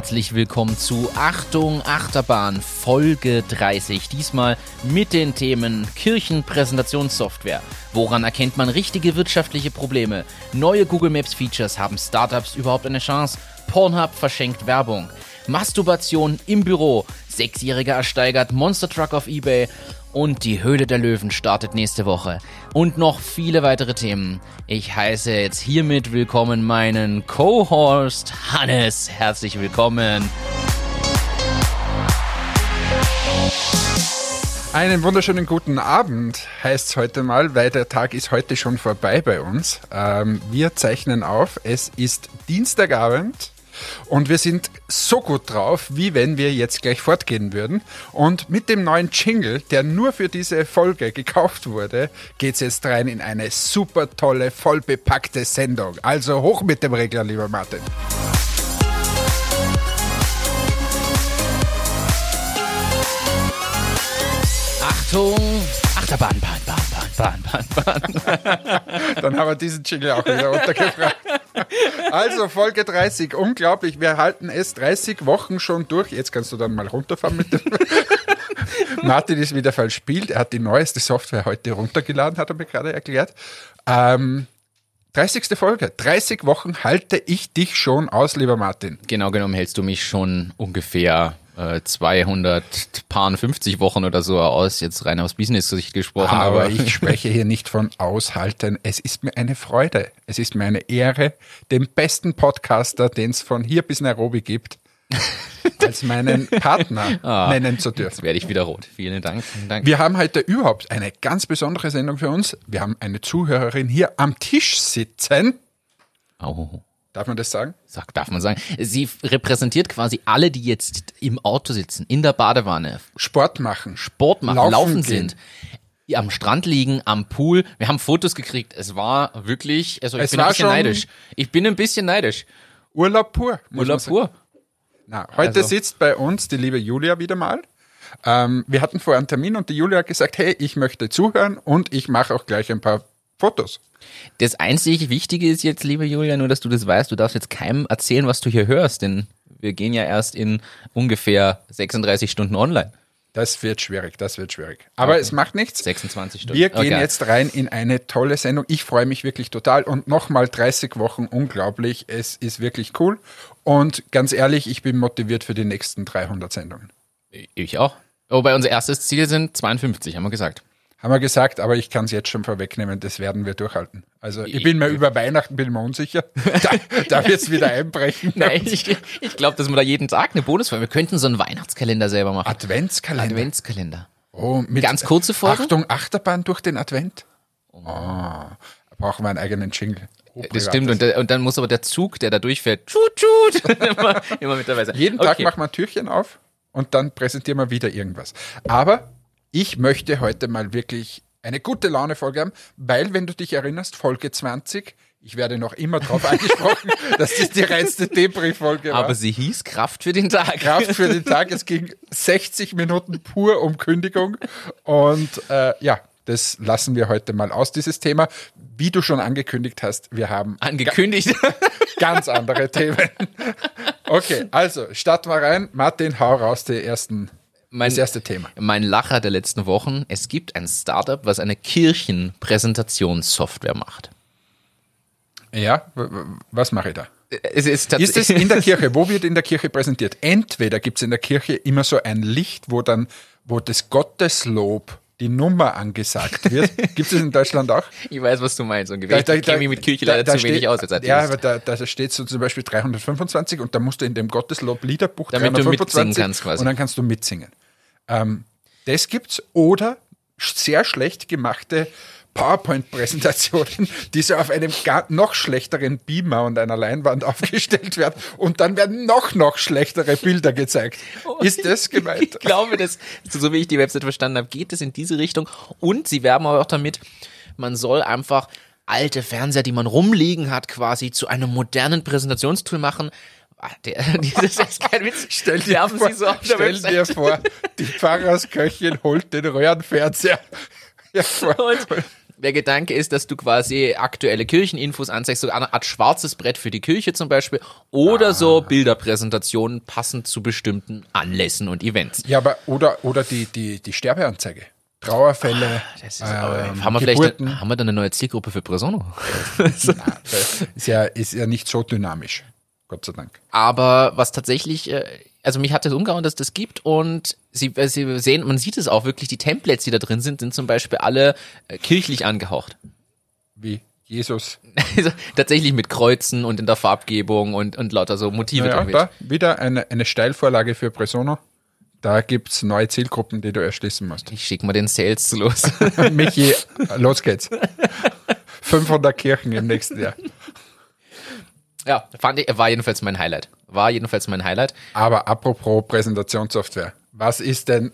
Herzlich willkommen zu Achtung Achterbahn Folge 30. Diesmal mit den Themen Kirchenpräsentationssoftware. Woran erkennt man richtige wirtschaftliche Probleme? Neue Google Maps Features haben Startups überhaupt eine Chance? Pornhub verschenkt Werbung. Masturbation im Büro. Sechsjähriger ersteigert Monster Truck auf eBay und die Höhle der Löwen startet nächste Woche. Und noch viele weitere Themen. Ich heiße jetzt hiermit willkommen meinen Co-Host Hannes. Herzlich willkommen. Einen wunderschönen guten Abend heißt es heute mal, weil der Tag ist heute schon vorbei bei uns. Ähm, wir zeichnen auf. Es ist Dienstagabend. Und wir sind so gut drauf, wie wenn wir jetzt gleich fortgehen würden. Und mit dem neuen Jingle, der nur für diese Folge gekauft wurde, geht es jetzt rein in eine super tolle, vollbepackte Sendung. Also hoch mit dem Regler, lieber Martin. Achtung, Achterbahn, Bahn, Bahn, Bahn, Bahn, Bahn, Bahn. Dann haben wir diesen Jingle auch wieder untergebracht. Also Folge 30, unglaublich. Wir halten es 30 Wochen schon durch. Jetzt kannst du dann mal runterfahren mit dem. Martin ist wieder verspielt. Er hat die neueste Software heute runtergeladen, hat er mir gerade erklärt. Ähm, 30. Folge. 30 Wochen halte ich dich schon aus, lieber Martin. Genau genommen hältst du mich schon ungefähr äh, 250 Wochen oder so aus, jetzt rein aus Business-Sicht gesprochen. Aber, aber ich spreche hier nicht von aushalten. Es ist mir eine Freude. Es ist mir eine Ehre, den besten Podcaster, den es von hier bis Nairobi gibt, als meinen Partner ah, nennen zu dürfen. Jetzt werde ich wieder rot. Vielen Dank. Vielen Dank. Wir haben heute überhaupt eine ganz besondere Sendung für uns. Wir haben eine Zuhörerin hier am Tisch sitzen. Oh. Darf man das sagen? Sag, darf man sagen. Sie repräsentiert quasi alle, die jetzt im Auto sitzen, in der Badewanne. Sport machen. Sport machen, laufen, laufen sind. Am Strand liegen, am Pool. Wir haben Fotos gekriegt. Es war wirklich, also ich es bin ein bisschen neidisch. Ich bin ein bisschen neidisch. Urlaub pur. Urlaub pur. Na, heute also. sitzt bei uns die liebe Julia wieder mal. Ähm, wir hatten vorher einen Termin und die Julia hat gesagt, hey, ich möchte zuhören und ich mache auch gleich ein paar Fotos. Das einzig Wichtige ist jetzt, liebe Julia, nur dass du das weißt, du darfst jetzt keinem erzählen, was du hier hörst, denn wir gehen ja erst in ungefähr 36 Stunden online. Das wird schwierig, das wird schwierig. Aber okay. es macht nichts. 26 Stunden. Wir gehen okay. jetzt rein in eine tolle Sendung. Ich freue mich wirklich total und nochmal 30 Wochen unglaublich. Es ist wirklich cool. Und ganz ehrlich, ich bin motiviert für die nächsten 300 Sendungen. Ich auch. Wobei unser erstes Ziel sind 52, haben wir gesagt. Haben wir gesagt, aber ich kann es jetzt schon vorwegnehmen, das werden wir durchhalten. Also ich bin mir über Weihnachten bin mir unsicher. Da, da wird es wieder einbrechen. Nein, ich, ich glaube, dass wir da jeden Tag eine Bonusfolge. Wir könnten so einen Weihnachtskalender selber machen. Adventskalender. Adventskalender. Oh, mit Ganz kurze Folge. Achtung, Achterbahn durch den Advent. Oh, da brauchen wir einen eigenen Jingle. Das stimmt, und, und, dann muss aber der Zug, der da durchfährt, tschut, tschut, immer, immer mit dabei sein. Jeden Tag okay. machen wir ein Türchen auf und dann präsentieren wir wieder irgendwas. Aber ich möchte heute mal wirklich eine gute Laune-Folge haben, weil, wenn du dich erinnerst, Folge 20, ich werde noch immer darauf angesprochen, dass das die reinste Debris-Folge war. Aber sie hieß Kraft für den Tag. Kraft für den Tag. Es ging 60 Minuten pur um Kündigung. Und äh, ja, das lassen wir heute mal aus, dieses Thema. Wie du schon angekündigt hast, wir haben. Angekündigt? Ga ganz andere Themen. Okay, also starten wir rein. Martin, hau raus die ersten mein, das erste Thema. Mein Lacher der letzten Wochen. Es gibt ein Startup, was eine Kirchenpräsentationssoftware macht. Ja, was mache ich da? Es ist, ist es in der Kirche? Wo wird in der Kirche präsentiert? Entweder gibt es in der Kirche immer so ein Licht, wo dann, wo das Gotteslob die Nummer angesagt wird. Gibt es in Deutschland auch? Ich weiß, was du meinst. Da, da, ich kenne mich mit Kirche leider da, zu wenig aus. Als ja, aber da, da steht so zum Beispiel 325 und da musst du in dem Gotteslob Liederbuch Damit 325 du mitsingen kannst quasi. und dann kannst du mitsingen. Ähm, das gibt's oder sehr schlecht gemachte PowerPoint-Präsentationen, die so auf einem noch schlechteren Beamer und einer Leinwand aufgestellt werden und dann werden noch, noch schlechtere Bilder gezeigt. Oh, Ist das gemeint? Ich glaube, dass, so wie ich die Website verstanden habe, geht es in diese Richtung und sie werben aber auch damit, man soll einfach alte Fernseher, die man rumliegen hat, quasi zu einem modernen Präsentationstool machen, Ah, der, dieses ist kein Witz. Stell dir, vor, so stell dir vor, die Pfarrersköchin holt den Röhrenfernseher hervor. Und, Der Gedanke ist, dass du quasi aktuelle Kircheninfos anzeigst, so eine Art schwarzes Brett für die Kirche zum Beispiel oder Ah. so Bilderpräsentationen passend zu bestimmten Anlässen und Events. Ja, aber oder, oder die, die, die Sterbeanzeige. Trauerfälle. Das ist, ähm, haben wir vielleicht Geburten. haben wir dann eine neue Zielgruppe für Presono? Ist ja, ist ja nicht so dynamisch. Gott sei Dank. Aber was tatsächlich, äh, also mich hat das umgehauen, dass das gibt und sie, äh, sie sehen, man sieht es auch wirklich, die Templates, die da drin sind, sind zum Beispiel alle äh, kirchlich angehaucht. Wie Jesus. Also, tatsächlich mit Kreuzen und in der Farbgebung und, und lauter so Motive Ja, damit. da wieder eine, eine Steilvorlage für Presono. Da gibt's neue Zielgruppen, die du erschließen musst. Ich schick mal den Sales los. Michi, los geht's. 500 Kirchen im nächsten Jahr. Ja, fand ich, war jedenfalls mein Highlight. War jedenfalls mein Highlight. Aber apropos Präsentationssoftware. Was ist denn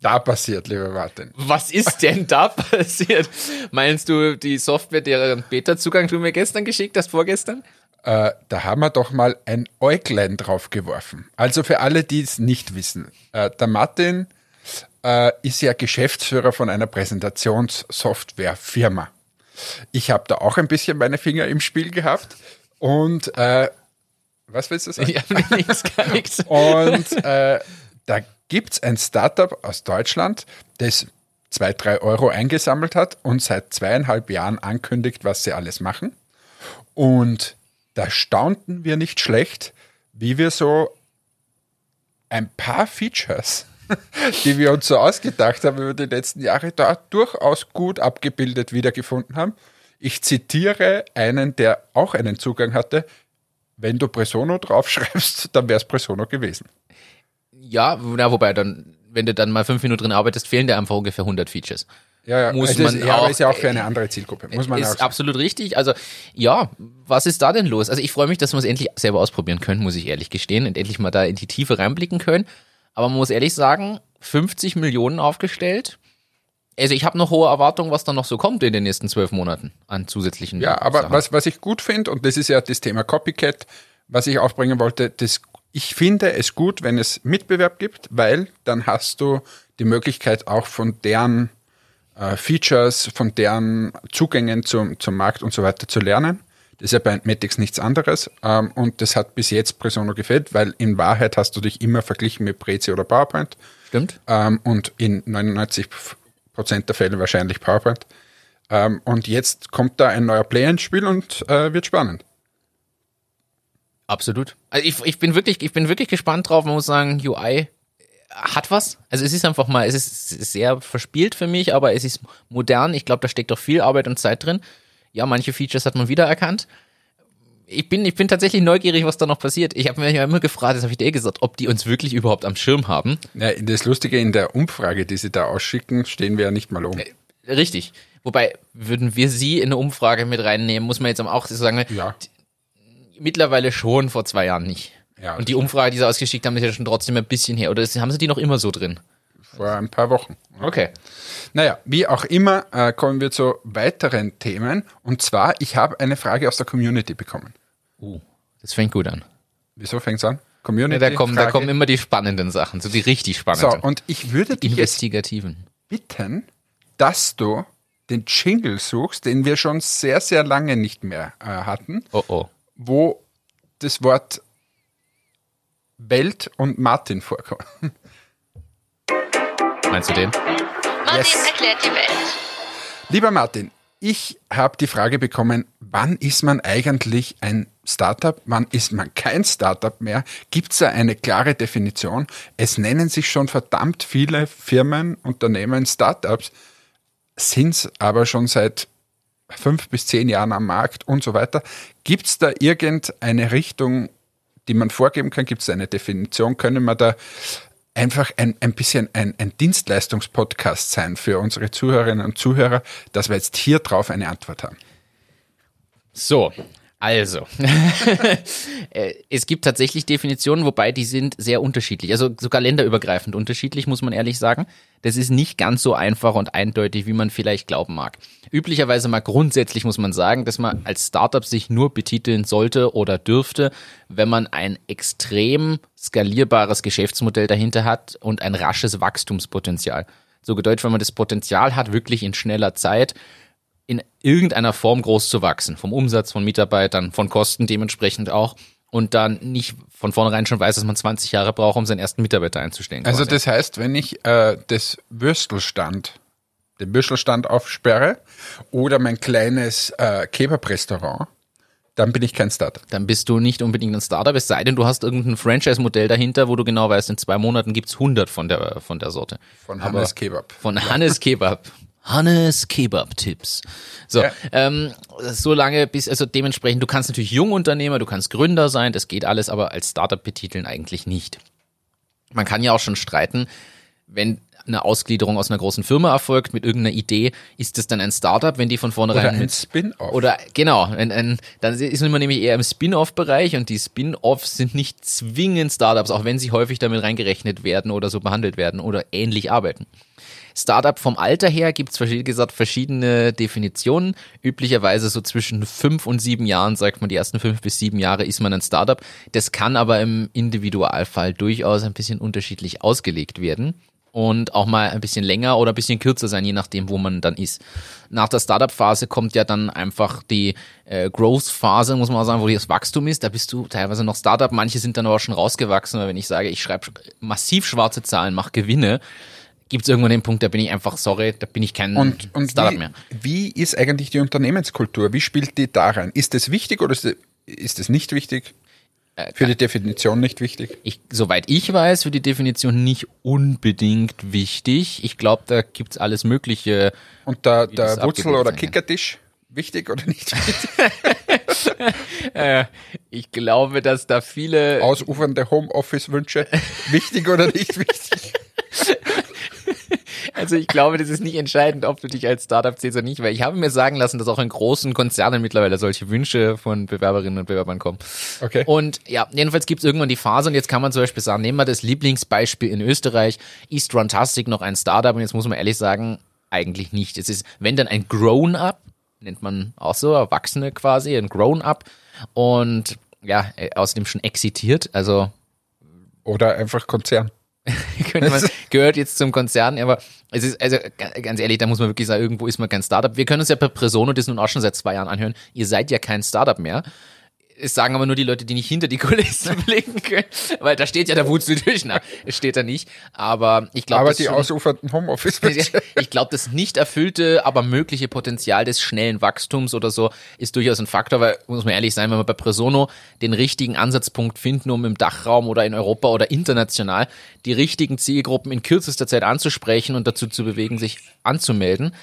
da passiert, lieber Martin? Was ist denn da passiert? Meinst du die Software, deren Beta-Zugang du mir gestern geschickt hast, vorgestern? Äh, da haben wir doch mal ein Äuglein drauf geworfen. Also für alle, die es nicht wissen. Äh, der Martin äh, ist ja Geschäftsführer von einer Präsentationssoftwarefirma. Ich habe da auch ein bisschen meine Finger im Spiel gehabt. Und äh, was willst du sagen? Habe nichts, gar nichts. Und äh, da gibt's ein Startup aus Deutschland, das zwei, drei Euro eingesammelt hat und seit zweieinhalb Jahren ankündigt, was sie alles machen. Und da staunten wir nicht schlecht, wie wir so ein paar Features, die wir uns so ausgedacht haben über die letzten Jahre, da durchaus gut abgebildet wiedergefunden haben. Ich zitiere einen, der auch einen Zugang hatte. Wenn du Presono draufschreibst, dann wäre es Presono gewesen. Ja, na, wobei dann, wenn du dann mal fünf Minuten drin arbeitest, fehlen dir einfach ungefähr 100 Features. Ja, ja, Muss also man ist, ja, aber auch- ist ja auch für eine andere Zielgruppe, muss man auch ist sagen. absolut richtig. Also ja, was ist da denn los? Also ich freue mich, dass wir es endlich selber ausprobieren können, muss ich ehrlich gestehen, und endlich mal da in die Tiefe reinblicken können. Aber man muss ehrlich sagen, 50 Millionen aufgestellt. Also ich habe noch hohe Erwartungen, was da noch so kommt in den nächsten zwölf Monaten an zusätzlichen. Ja, aber Sachen. was, was ich gut finde, und das ist ja das Thema Copycat, was ich aufbringen wollte, das, ich finde es gut, wenn es Mitbewerb gibt, weil dann hast du die Möglichkeit auch von deren äh, Features, von deren Zugängen zum, zum Markt und so weiter zu lernen. Das ist ja bei Entmatics nichts anderes. Ähm, und das hat bis jetzt Presono gefällt, weil in Wahrheit hast du dich immer verglichen mit Prezi oder PowerPoint. Stimmt. ähm, und in 99 Prozent der Fälle wahrscheinlich PowerPoint. Ähm, und jetzt kommt da ein neuer Player ins Spiel und äh, wird spannend. Absolut. Also ich, ich bin wirklich, ich bin wirklich gespannt drauf. Man muss sagen, UI hat was. Also es ist einfach mal, es ist sehr verspielt für mich, aber es ist modern. Ich glaube, da steckt auch viel Arbeit und Zeit drin. Ja, manche Features hat man wiedererkannt. Ich bin, ich bin tatsächlich neugierig, was da noch passiert. Ich habe mir ja immer gefragt, das habe ich dir eh gesagt, ob die uns wirklich überhaupt am Schirm haben. Ja, das Lustige in der Umfrage, die sie da ausschicken, stehen wir ja nicht mal um. Richtig. Wobei, würden wir sie in eine Umfrage mit reinnehmen, muss man jetzt auch sagen, Ja, mittlerweile schon, vor zwei Jahren nicht. Ja, und die Umfrage, die sie ausgeschickt haben, ist ja schon trotzdem ein bisschen her. Oder haben sie die noch immer so drin? vor ein paar Wochen. Okay. Naja, wie auch immer, äh, kommen wir zu weiteren Themen. Und zwar, ich habe eine Frage aus der Community bekommen. Uh, das fängt gut an. Wieso fängt's an? Community. Ja, da, kommen, da kommen immer die spannenden Sachen, so die richtig So, spannenden. und ich würde dich jetzt investigativen. bitten, dass du den Jingle suchst, den wir schon sehr, sehr lange nicht mehr äh, hatten, Oh oh. wo das Wort Welt und Martin vorkommt. Meinst du den? Martin Yes. erklärt die Welt. Lieber Martin, ich habe die Frage bekommen, wann ist man eigentlich ein Startup, wann ist man kein Startup mehr? Gibt es da eine klare Definition? Es nennen sich schon verdammt viele Firmen, Unternehmen, Startups, sind es aber schon seit fünf bis zehn Jahren am Markt und so weiter. Gibt es da irgendeine Richtung, die man vorgeben kann? Gibt es eine Definition? Können wir da einfach ein, ein bisschen ein, ein Dienstleistungspodcast sein für unsere Zuhörerinnen und Zuhörer, dass wir jetzt hier drauf eine Antwort haben? So, also. Äh, es gibt tatsächlich Definitionen, wobei die sind sehr unterschiedlich. Also sogar länderübergreifend unterschiedlich, muss man ehrlich sagen. Das ist nicht ganz so einfach und eindeutig, wie man vielleicht glauben mag. Üblicherweise mal grundsätzlich muss man sagen, dass man als Startup sich nur betiteln sollte oder dürfte, wenn man ein extrem skalierbares Geschäftsmodell dahinter hat und ein rasches Wachstumspotenzial. So gedeutscht, wenn man das Potenzial hat, wirklich in schneller Zeit in irgendeiner Form groß zu wachsen. Vom Umsatz, von Mitarbeitern, von Kosten dementsprechend auch. Und dann nicht von vornherein schon weiß, dass man 20 Jahre braucht, um seinen ersten Mitarbeiter einzustellen. Also quasi. das heißt, wenn ich äh, das Würstelstand, den Würstelstand aufsperre oder mein kleines äh, Kebab-Restaurant, dann bin ich kein Startup. dann bist du nicht unbedingt ein Startup, es sei denn, du hast irgendein Franchise-Modell dahinter, wo du genau weißt, in zwei Monaten gibt's 100 von der, von der Sorte. Von Aber- Hannes Kebab. Von Hannes Kebab. Hannes Kebab-Tipps. So, Ja. ähm, so lange bis, also dementsprechend, du kannst natürlich Jungunternehmer, du kannst Gründer sein, das geht alles, aber als Startup betiteln eigentlich nicht. Man kann ja auch schon streiten, wenn eine Ausgliederung aus einer großen Firma erfolgt mit irgendeiner Idee, ist das dann ein Startup, wenn die von vornherein Oder ein Spin-off. oder genau, ein, ein, dann ist man nämlich eher im Spin-off-Bereich und die Spin-offs sind nicht zwingend Startups, auch wenn sie häufig damit reingerechnet werden oder so behandelt werden oder ähnlich arbeiten. Startup vom Alter her gibt es, wie gesagt, verschiedene Definitionen. Üblicherweise so zwischen fünf und sieben Jahren, sagt man, die ersten fünf bis sieben Jahre ist man ein Startup. Das kann aber im Individualfall durchaus ein bisschen unterschiedlich ausgelegt werden und auch mal ein bisschen länger oder ein bisschen kürzer sein, je nachdem, wo man dann ist. Nach der Startup-Phase kommt ja dann einfach die äh, Growth-Phase, muss man auch sagen, wo das Wachstum ist. Da bist du teilweise noch Startup, manche sind dann aber schon rausgewachsen, weil wenn ich sage, ich schreibe massiv schwarze Zahlen, mache Gewinne, gibt es irgendwann den Punkt, da bin ich einfach, sorry, da bin ich kein Und, und Startup wie, mehr. wie ist eigentlich die Unternehmenskultur? Wie spielt die da rein? Ist das wichtig oder ist das, ist das nicht wichtig? Äh, Für die Definition nicht wichtig? Ich, soweit ich weiß, für die Definition nicht unbedingt wichtig. Ich glaube, da gibt's alles Mögliche. Und der, das der Wurzel- oder. Kickertisch? Wichtig oder nicht wichtig? Äh, ich glaube, dass da viele Ausufernde Homeoffice-Wünsche? wichtig oder nicht wichtig? Also ich glaube, das ist nicht entscheidend, ob du dich als Startup zählst oder nicht, weil ich habe mir sagen lassen, dass auch in großen Konzernen mittlerweile solche Wünsche von Bewerberinnen und Bewerbern kommen. Okay. Und ja, jedenfalls gibt es irgendwann die Phase und jetzt kann man zum Beispiel sagen, nehmen wir das Lieblingsbeispiel in Österreich, ist Runtastic noch ein Startup und jetzt muss man ehrlich sagen, eigentlich nicht. Es ist, wenn dann ein Grown-Up, nennt man auch so, Erwachsene quasi, ein Grown-Up und ja, äh, außerdem schon exitiert, also Oder einfach Konzern? könnte man, gehört jetzt zum Konzern, aber es ist, also ga- ganz ehrlich, da muss man wirklich sagen, irgendwo ist man kein Startup. Wir können uns ja bei Presono das nun auch schon seit zwei Jahren anhören. Ihr seid ja kein Startup mehr. Es sagen aber nur die Leute, die nicht hinter die Kulissen blicken können, weil da steht ja der Wutzel durch. Na, es steht da nicht. Aber ich glaube, Aber das die schon- ausufernden Homeoffice-Wünsche? ich glaube, das nicht erfüllte, aber mögliche Potenzial des schnellen Wachstums oder so ist durchaus ein Faktor, weil, muss man ehrlich sein, wenn wir bei Presono den richtigen Ansatzpunkt finden, um im Dachraum oder in Europa oder international die richtigen Zielgruppen in kürzester Zeit anzusprechen und dazu zu bewegen, sich anzumelden,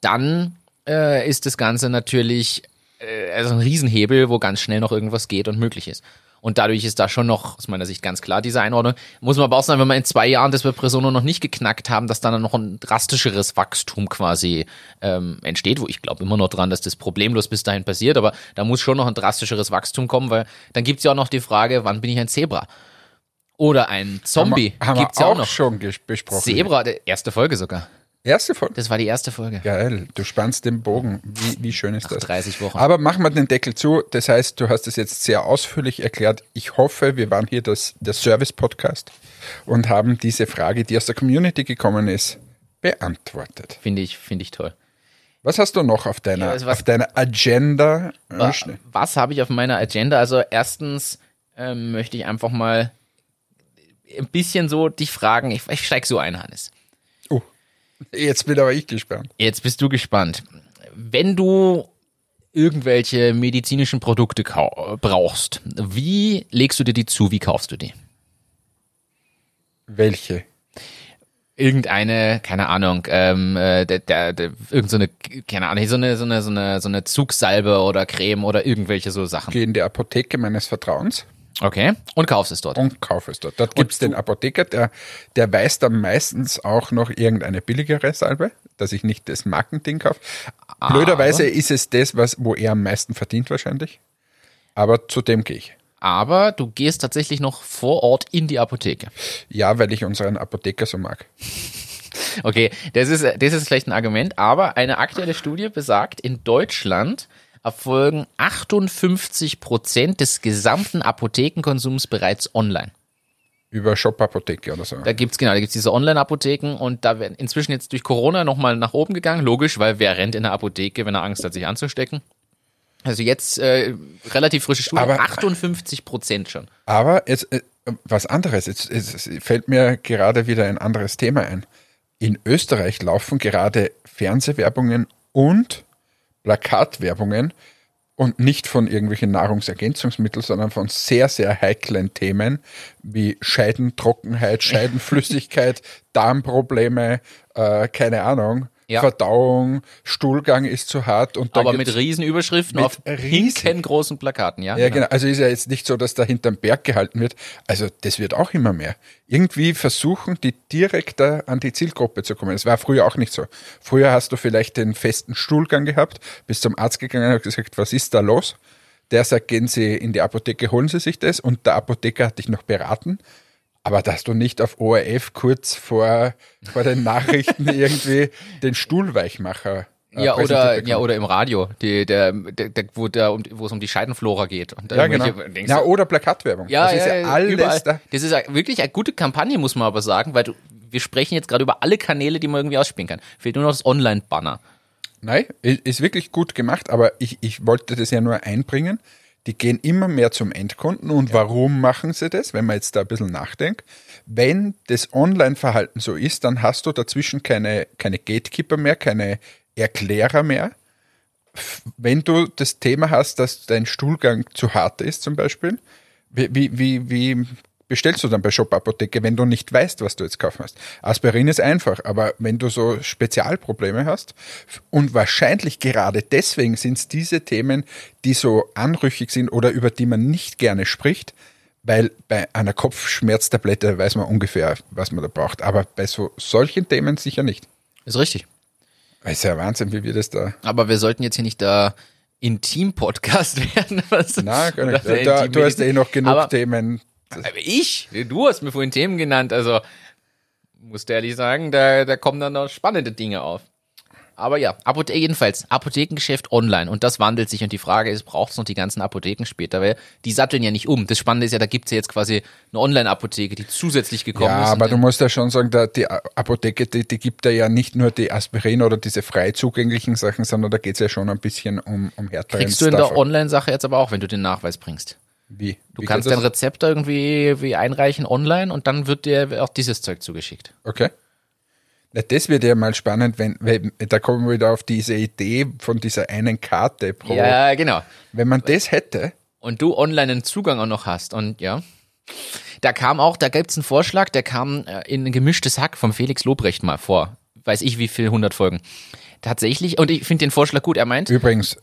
dann äh, ist das Ganze natürlich äh, also ein Riesenhebel, wo ganz schnell noch irgendwas geht und möglich ist. Und dadurch ist da schon noch aus meiner Sicht ganz klar diese Einordnung. Muss man aber auch sagen, wenn wir in zwei Jahren das bei Presono noch nicht geknackt haben, dass dann noch ein drastischeres Wachstum quasi ähm, entsteht, wo ich glaube immer noch dran, dass das problemlos bis dahin passiert, aber da muss schon noch ein drastischeres Wachstum kommen, weil dann gibt's ja auch noch die Frage, wann bin ich ein Zebra? Oder ein Zombie? Haben wir, haben gibt's wir ja auch auch noch. schon besprochen. Zebra, erste Folge sogar. Erste Folge. Das war die erste Folge. Geil, du spannst den Bogen. Wie, wie schön ist Nach das? 30 Wochen. Aber machen wir den Deckel zu. Das heißt, du hast es jetzt sehr ausführlich erklärt. Ich hoffe, wir waren hier das, der Service-Podcast und haben diese Frage, die aus der Community gekommen ist, beantwortet. Finde ich, finde ich toll. Was hast du noch auf deiner, Ja, also was- auf deiner Agenda? Wa- schnell. Was habe ich auf meiner Agenda? Also erstens ähm, möchte ich einfach mal ein bisschen so dich fragen. Ich, ich steig so ein, Hannes. Jetzt bin aber ich gespannt. Jetzt bist du gespannt. Wenn du irgendwelche medizinischen Produkte brauchst, wie legst du dir die zu? Wie kaufst du die? Welche? Irgendeine, keine Ahnung, ähm, äh, der, der, der, irgend so eine, keine Ahnung, so eine, so eine, so eine, so eine Zugsalbe oder Creme oder irgendwelche so Sachen. Gehe in die Apotheke meines Vertrauens Okay. Und kaufst es dort. und kaufe es dort. Dort gibt es den Apotheker, der, der weiß dann meistens auch noch irgendeine billigere Salbe, dass ich nicht das Markending kaufe. Blöderweise ist es das, was, wo er am meisten verdient wahrscheinlich. Aber zu dem gehe ich. Aber du gehst tatsächlich noch vor Ort in die Apotheke. Ja, weil ich unseren Apotheker so mag. Okay, das ist, das ist vielleicht ein Argument, aber eine aktuelle Studie besagt, in Deutschland erfolgen 58 Prozent des gesamten Apothekenkonsums bereits online. Über Shop-Apotheke oder so. Da gibt's genau, da gibt's diese Online-Apotheken und da werden inzwischen jetzt durch Corona nochmal nach oben gegangen. Logisch, weil wer rennt in der Apotheke, wenn er Angst hat, sich anzustecken? Also jetzt äh, relativ frische Studie, Aber- 58 Prozent schon. Aber jetzt äh, was anderes. Jetzt, jetzt fällt mir gerade wieder ein anderes Thema ein. In Österreich laufen gerade Fernsehwerbungen und Plakatwerbungen und nicht von irgendwelchen Nahrungsergänzungsmitteln, sondern von sehr, sehr heiklen Themen wie Scheidentrockenheit, Scheidenflüssigkeit, Darmprobleme, äh, keine Ahnung, Ja. Verdauung, Stuhlgang ist zu hart und da Aber mit Riesenüberschriften Mit auf riesig- hinkengroßen Plakaten, ja? ja, genau. Also ist ja jetzt nicht so, dass da hinterm Berg gehalten wird. Also das wird auch immer mehr. Irgendwie versuchen, die direkter an die Zielgruppe zu kommen. Das war früher auch nicht so. Früher hast du vielleicht den festen Stuhlgang gehabt, bist zum Arzt gegangen und gesagt, was ist da los? Der sagt, gehen Sie in die Apotheke, holen Sie sich das und der Apotheker hat dich noch beraten. Aber dass du nicht auf ORF kurz vor, vor den Nachrichten irgendwie den Stuhlweichmacher äh, Ja, oder, ja, oder im Radio, die, der, der, der, wo, der, um, wo es um die Scheidenflora geht. Und Ja, genau. denkst Ja, oder Plakatwerbung. ja, das ist ja, ja, alles überall. da. Das ist ja wirklich eine gute Kampagne, muss man aber sagen, weil du, wir sprechen jetzt gerade über alle Kanäle, die man irgendwie ausspielen kann. Fehlt nur noch das Online-Banner. Nein, ist wirklich gut gemacht, aber ich, ich wollte das ja nur einbringen. Die gehen immer mehr zum Endkunden. Und warum machen sie das, wenn man jetzt da ein bisschen nachdenkt? Wenn das Online-Verhalten so ist, dann hast du dazwischen keine, keine Gatekeeper mehr, keine Erklärer mehr. Wenn du das Thema hast, dass dein Stuhlgang zu hart ist, zum Beispiel, wie, wie, wie, wie bestellst du dann bei Shop Apotheke, wenn du nicht weißt, was du jetzt kaufen hast? Aspirin ist einfach, aber wenn du so Spezialprobleme hast und wahrscheinlich gerade deswegen sind es diese Themen, die so anrüchig sind oder über die man nicht gerne spricht, weil bei einer Kopfschmerztablette weiß man ungefähr, was man da braucht, aber bei so solchen Themen sicher nicht. Ist richtig. Es ist ja Wahnsinn, wie wir das da. Aber wir sollten jetzt hier nicht da Intim-Podcast werden. Was? Na, gar nicht. Da, du hast eh noch genug Aber- Themen. Aber ich? Du hast mir vorhin Themen genannt, also musst ehrlich sagen, da, da kommen dann noch spannende Dinge auf. Aber ja, Apothe jedenfalls, Apothekengeschäft online und das wandelt sich und die Frage ist, braucht es noch die ganzen Apotheken später, weil die satteln ja nicht um. Das Spannende ist ja, da gibt's ja jetzt quasi eine Online-Apotheke, die zusätzlich gekommen Ja, ist. aber und du musst ja schon sagen, da, die Apotheke, die, die gibt ja nicht nur die Aspirin oder diese frei zugänglichen Sachen, sondern da geht's ja schon ein bisschen um, um härteren kriegst du in der Online-Sache jetzt aber auch, wenn du den Nachweis bringst. Wie? Du Wie kannst dein? Rezept irgendwie wie einreichen online und dann wird dir auch dieses Zeug zugeschickt. Okay. Na, das wird ja mal spannend, wenn, wenn da kommen wir wieder auf diese Idee von dieser einen Karte pro. Ja, genau. Wenn man das hätte, und du online einen Zugang auch noch hast und ja. Da kam auch, da gibt's einen Vorschlag, der kam äh, in ein gemischtes Hack vom Felix Lobrecht mal vor. Weiß ich wie viel, 100 Folgen. Tatsächlich, und ich finde den Vorschlag gut, er meint, übrigens,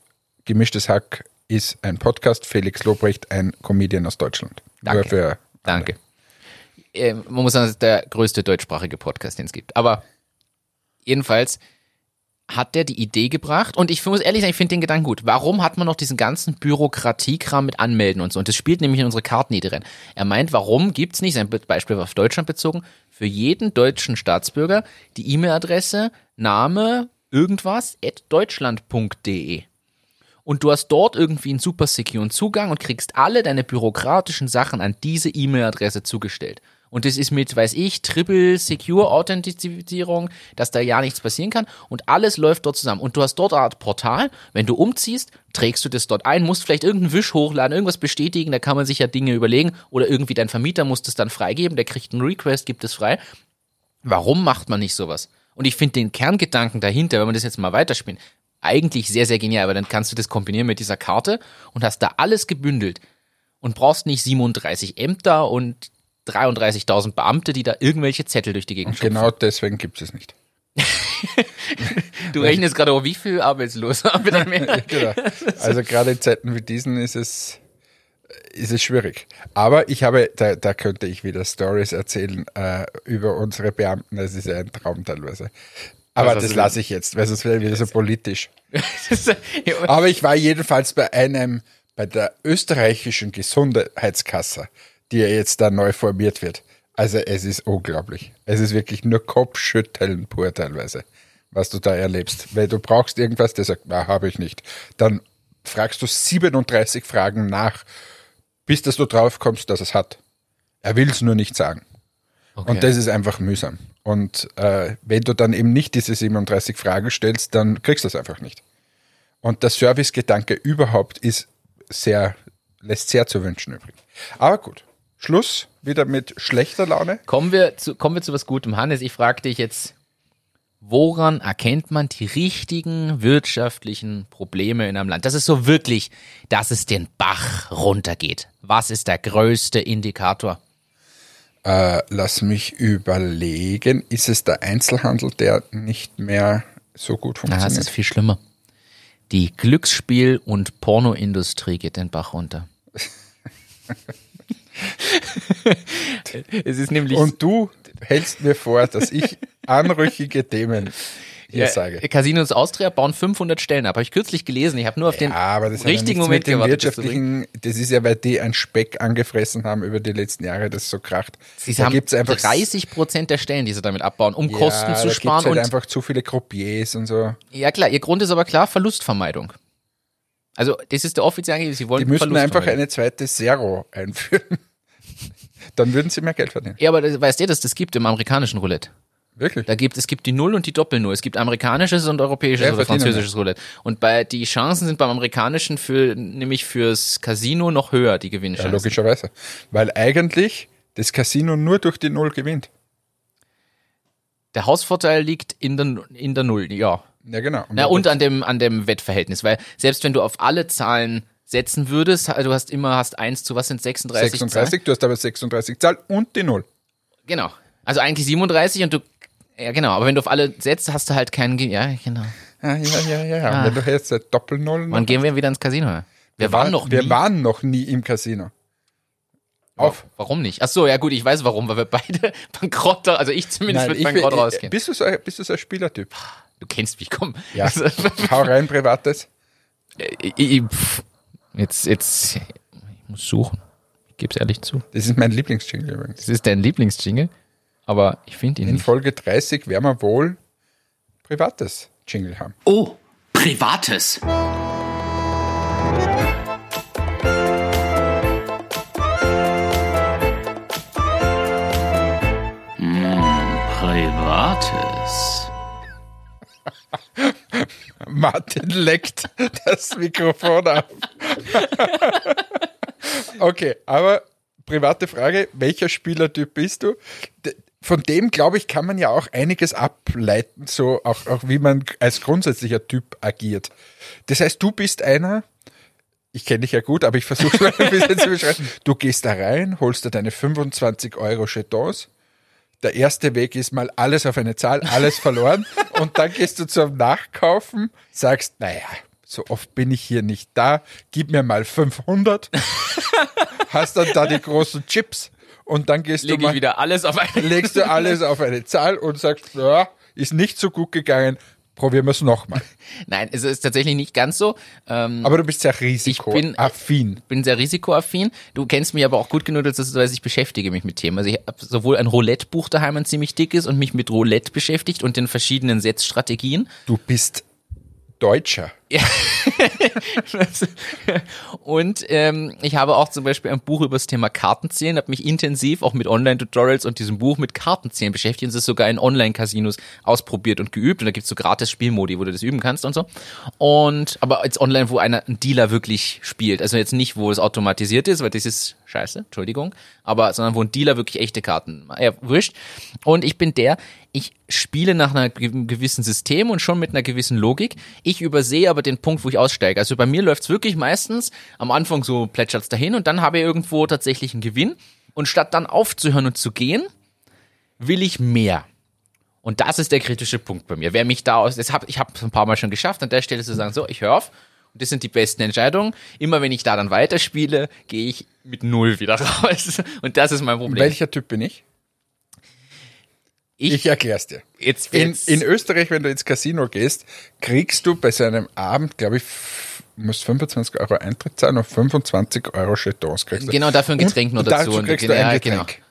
gemischtes Hack ist ein Podcast, Felix Lobrecht, ein Comedian aus Deutschland. Danke. Danke. Äh, man muss sagen, das ist der größte deutschsprachige Podcast, den es gibt. Aber jedenfalls hat der die Idee gebracht und ich muss ehrlich sagen, ich finde den Gedanken gut. Warum hat man noch diesen ganzen Bürokratiekram mit Anmelden und so? Und das spielt nämlich in unsere Kartenidee rein. Er meint, warum gibt's nicht, sein Be- Beispiel war auf Deutschland bezogen, für jeden deutschen Staatsbürger die E-Mail-Adresse Name irgendwas at deutschland.de. Und du hast dort irgendwie einen super securen Zugang und kriegst alle deine bürokratischen Sachen an diese E-Mail-Adresse zugestellt. Und das ist mit, weiß ich, Triple Secure Authentifizierung, dass da ja nichts passieren kann. Und alles läuft dort zusammen. Und du hast dort eine Art Portal. Wenn du umziehst, trägst du das dort ein, musst vielleicht irgendeinen Wisch hochladen, irgendwas bestätigen, da kann man sich ja Dinge überlegen. Oder irgendwie dein Vermieter muss das dann freigeben, der kriegt einen Request, gibt es frei. Warum macht man nicht sowas? Und ich finde den Kerngedanken dahinter, wenn man das jetzt mal weiterspielt, eigentlich sehr, sehr genial, weil dann kannst du das kombinieren mit dieser Karte und hast da alles gebündelt und brauchst nicht 37 Ämter und 33.000 Beamte, die da irgendwelche Zettel durch die Gegend schubsen. genau deswegen gibt es nicht. Du rechnest gerade, oh, wie viel Arbeitslose haben wir dann mehr? Genau. Also gerade in Zeiten wie diesen ist es, ist es schwierig. Aber ich habe, da, da könnte ich wieder Stories erzählen äh, über unsere Beamten. Das ist ja ein Traum teilweise. Aber das lasse ich jetzt, weil sonst wäre wieder so politisch. Aber ich war jedenfalls bei einem, bei der österreichischen Gesundheitskasse, die ja jetzt da neu formiert wird. Also es ist unglaublich. Es ist wirklich nur Kopfschütteln pur teilweise, was du da erlebst. Weil du brauchst irgendwas, der sagt, na, habe ich nicht. Dann fragst du 37 Fragen nach, bis dass du drauf kommst, dass es hat. Er will es nur nicht sagen. Okay. Und das ist einfach mühsam. Und äh, wenn du dann eben nicht diese 37 Fragen stellst, dann kriegst du das einfach nicht. Und der Servicegedanke überhaupt ist sehr, lässt sehr zu wünschen übrig. Aber gut, Schluss wieder mit schlechter Laune. Kommen wir zu, kommen wir zu was Gutem. Hannes, ich frage dich jetzt, woran erkennt man die richtigen wirtschaftlichen Probleme in einem Land? Das ist so wirklich, dass es den Bach runtergeht. Was ist der größte Indikator? Äh, lass mich überlegen, ist es der Einzelhandel, der nicht mehr so gut Na, es funktioniert? ist viel schlimmer. Die Glücksspiel- und Pornoindustrie geht den Bach runter. es ist nämlich Und du hältst mir vor, dass ich anrüchige Themen hier Ja, sage. Casinos Austria bauen 500 Stellen ab. Habe ich kürzlich gelesen. Ich habe nur auf den Ja, aber das ja richtigen nichts Moment mit dem wirtschaftlichen, das ist ja, weil die ein Speck angefressen haben über die letzten Jahre, das so kracht. Sie da haben gibt's einfach 30 Prozent der Stellen, die sie damit abbauen, um ja, Kosten zu da sparen. Gibt's halt und einfach zu viele Croupiers und so. ja klar, ihr Grund ist aber klar Verlustvermeidung. Also das ist der offizielle, sie wollen Die müssten einfach eine zweite Zero einführen. Dann würden sie mehr Geld verdienen. Ja, aber das, weißt du, dass das gibt im amerikanischen Roulette? Wirklich? Da gibt es gibt die Null und die Doppel-Null. Es gibt amerikanisches und europäisches Ja, oder französisches Roulette. Und bei die Chancen sind beim amerikanischen für nämlich fürs Casino noch höher, die Ja, Gewinnchancen. logischerweise. Weil eigentlich das Casino nur durch die Null gewinnt. der Hausvorteil liegt in der in der Null, ja. Ja, genau. Na, und an dem, an dem Wettverhältnis, weil selbst wenn du auf alle Zahlen setzen würdest, du hast immer, hast eins zu was sind 36? 36, du hast aber 36 Zahl und die Null. Zahlen? Genau. Also eigentlich 37 und du, ja genau, aber wenn du auf alle setzt, hast du halt keinen, Ge- ja genau. Ja, ja, ja, ja. ja. Ah. Und wenn du jetzt Doppel-Null Wann gehen wir wieder ins Casino? Wir waren noch nie. Wir waren noch nie im Casino. Auf. Warum nicht? Ach so, ja gut, ich weiß warum, weil wir beide bankrott, also ich zumindest Nein, mit ich bankrott will- rausgehen. Bist du so, ein- bist du so ein Spielertyp? Du kennst mich, komm. Ja. Also, Hau rein, Privates. ich, ich, pff, jetzt, jetzt, ich muss suchen. Ich gebe es ehrlich zu. Das ist mein Lieblingsjingle übrigens. Das ist dein Lieblingsjingle, aber ich finde ihn In nicht. Folge 30 werden wir wohl privates Jingle haben. Oh, Privates. Hm, Privates. Martin leckt das Mikrofon ab. okay, aber private Frage, welcher Spielertyp bist du? Von dem, glaube ich, kann man ja auch einiges ableiten, so auch, auch wie man als grundsätzlicher Typ agiert. Das heißt, du bist einer, ich kenne dich ja gut, aber ich versuche es mal ein bisschen zu beschreiben. Du gehst da rein, holst dir deine 25 Euro Jetons, der erste Weg ist mal alles auf eine Zahl, alles verloren. und dann gehst du zum Nachkaufen, sagst, naja, so oft bin ich hier nicht da, gib mir mal 500. Hast dann da die großen Chips und dann gehst Lege du mal, ich wieder alles auf eine. legst du alles auf eine Zahl und sagst, ja, ist nicht so gut gegangen, probieren wir es nochmal. Nein, es ist tatsächlich nicht ganz so. Ähm, Aber du bist sehr bin- risikoaffin. bin sehr risikoaffin. Du kennst mich aber auch gut genug, dass du weißt, ich beschäftige mich mit Themen. Also ich habe sowohl ein Roulette-Buch daheim, ein ziemlich dickes und mich mit Roulette beschäftigt und den verschiedenen Setzstrategien. Du bist Deutscher. und ähm, ich habe auch zum Beispiel ein Buch über das Thema Kartenzählen, habe mich intensiv auch mit Online-Tutorials und diesem Buch mit Kartenzählen beschäftigt und es sogar in Online-Casinos ausprobiert und geübt und da gibt's so gratis Spielmodi, wo du das üben kannst und so. Und aber jetzt online, wo einer ein Dealer wirklich spielt, also jetzt nicht, wo es automatisiert ist, weil das ist scheiße, Entschuldigung, aber sondern wo ein Dealer wirklich echte Karten, ja, wurscht. Und ich bin der, ich spiele nach einer ge- gewissen System und schon mit einer gewissen Logik. Ich übersehe aber den Punkt, wo ich aussteige. Also bei mir läuft's wirklich meistens am Anfang so plätschert's dahin und dann habe ich irgendwo tatsächlich einen Gewinn. Und statt dann aufzuhören und zu gehen, will ich mehr. Und das ist der kritische Punkt bei mir. Wer mich da aus, das hab, ich habe ein paar Mal schon geschafft, an der Stelle zu sagen, so, ich höre auf. Und das sind die besten Entscheidungen. Immer wenn ich da dann weiterspiele, gehe ich mit null wieder raus. Und das ist mein Problem. Welcher Typ bin ich? Ich- ich erklär's dir. jetzt, In, jetzt in Österreich, wenn du ins Casino gehst, kriegst du bei so einem Abend, glaube ich, musst 25 Euro Eintritt zahlen und 25 Euro Jetons kriegst du. Genau, dafür ein Getränk und dazu. Dazu Und kriegst genau, du ein ja, Getränk. genau.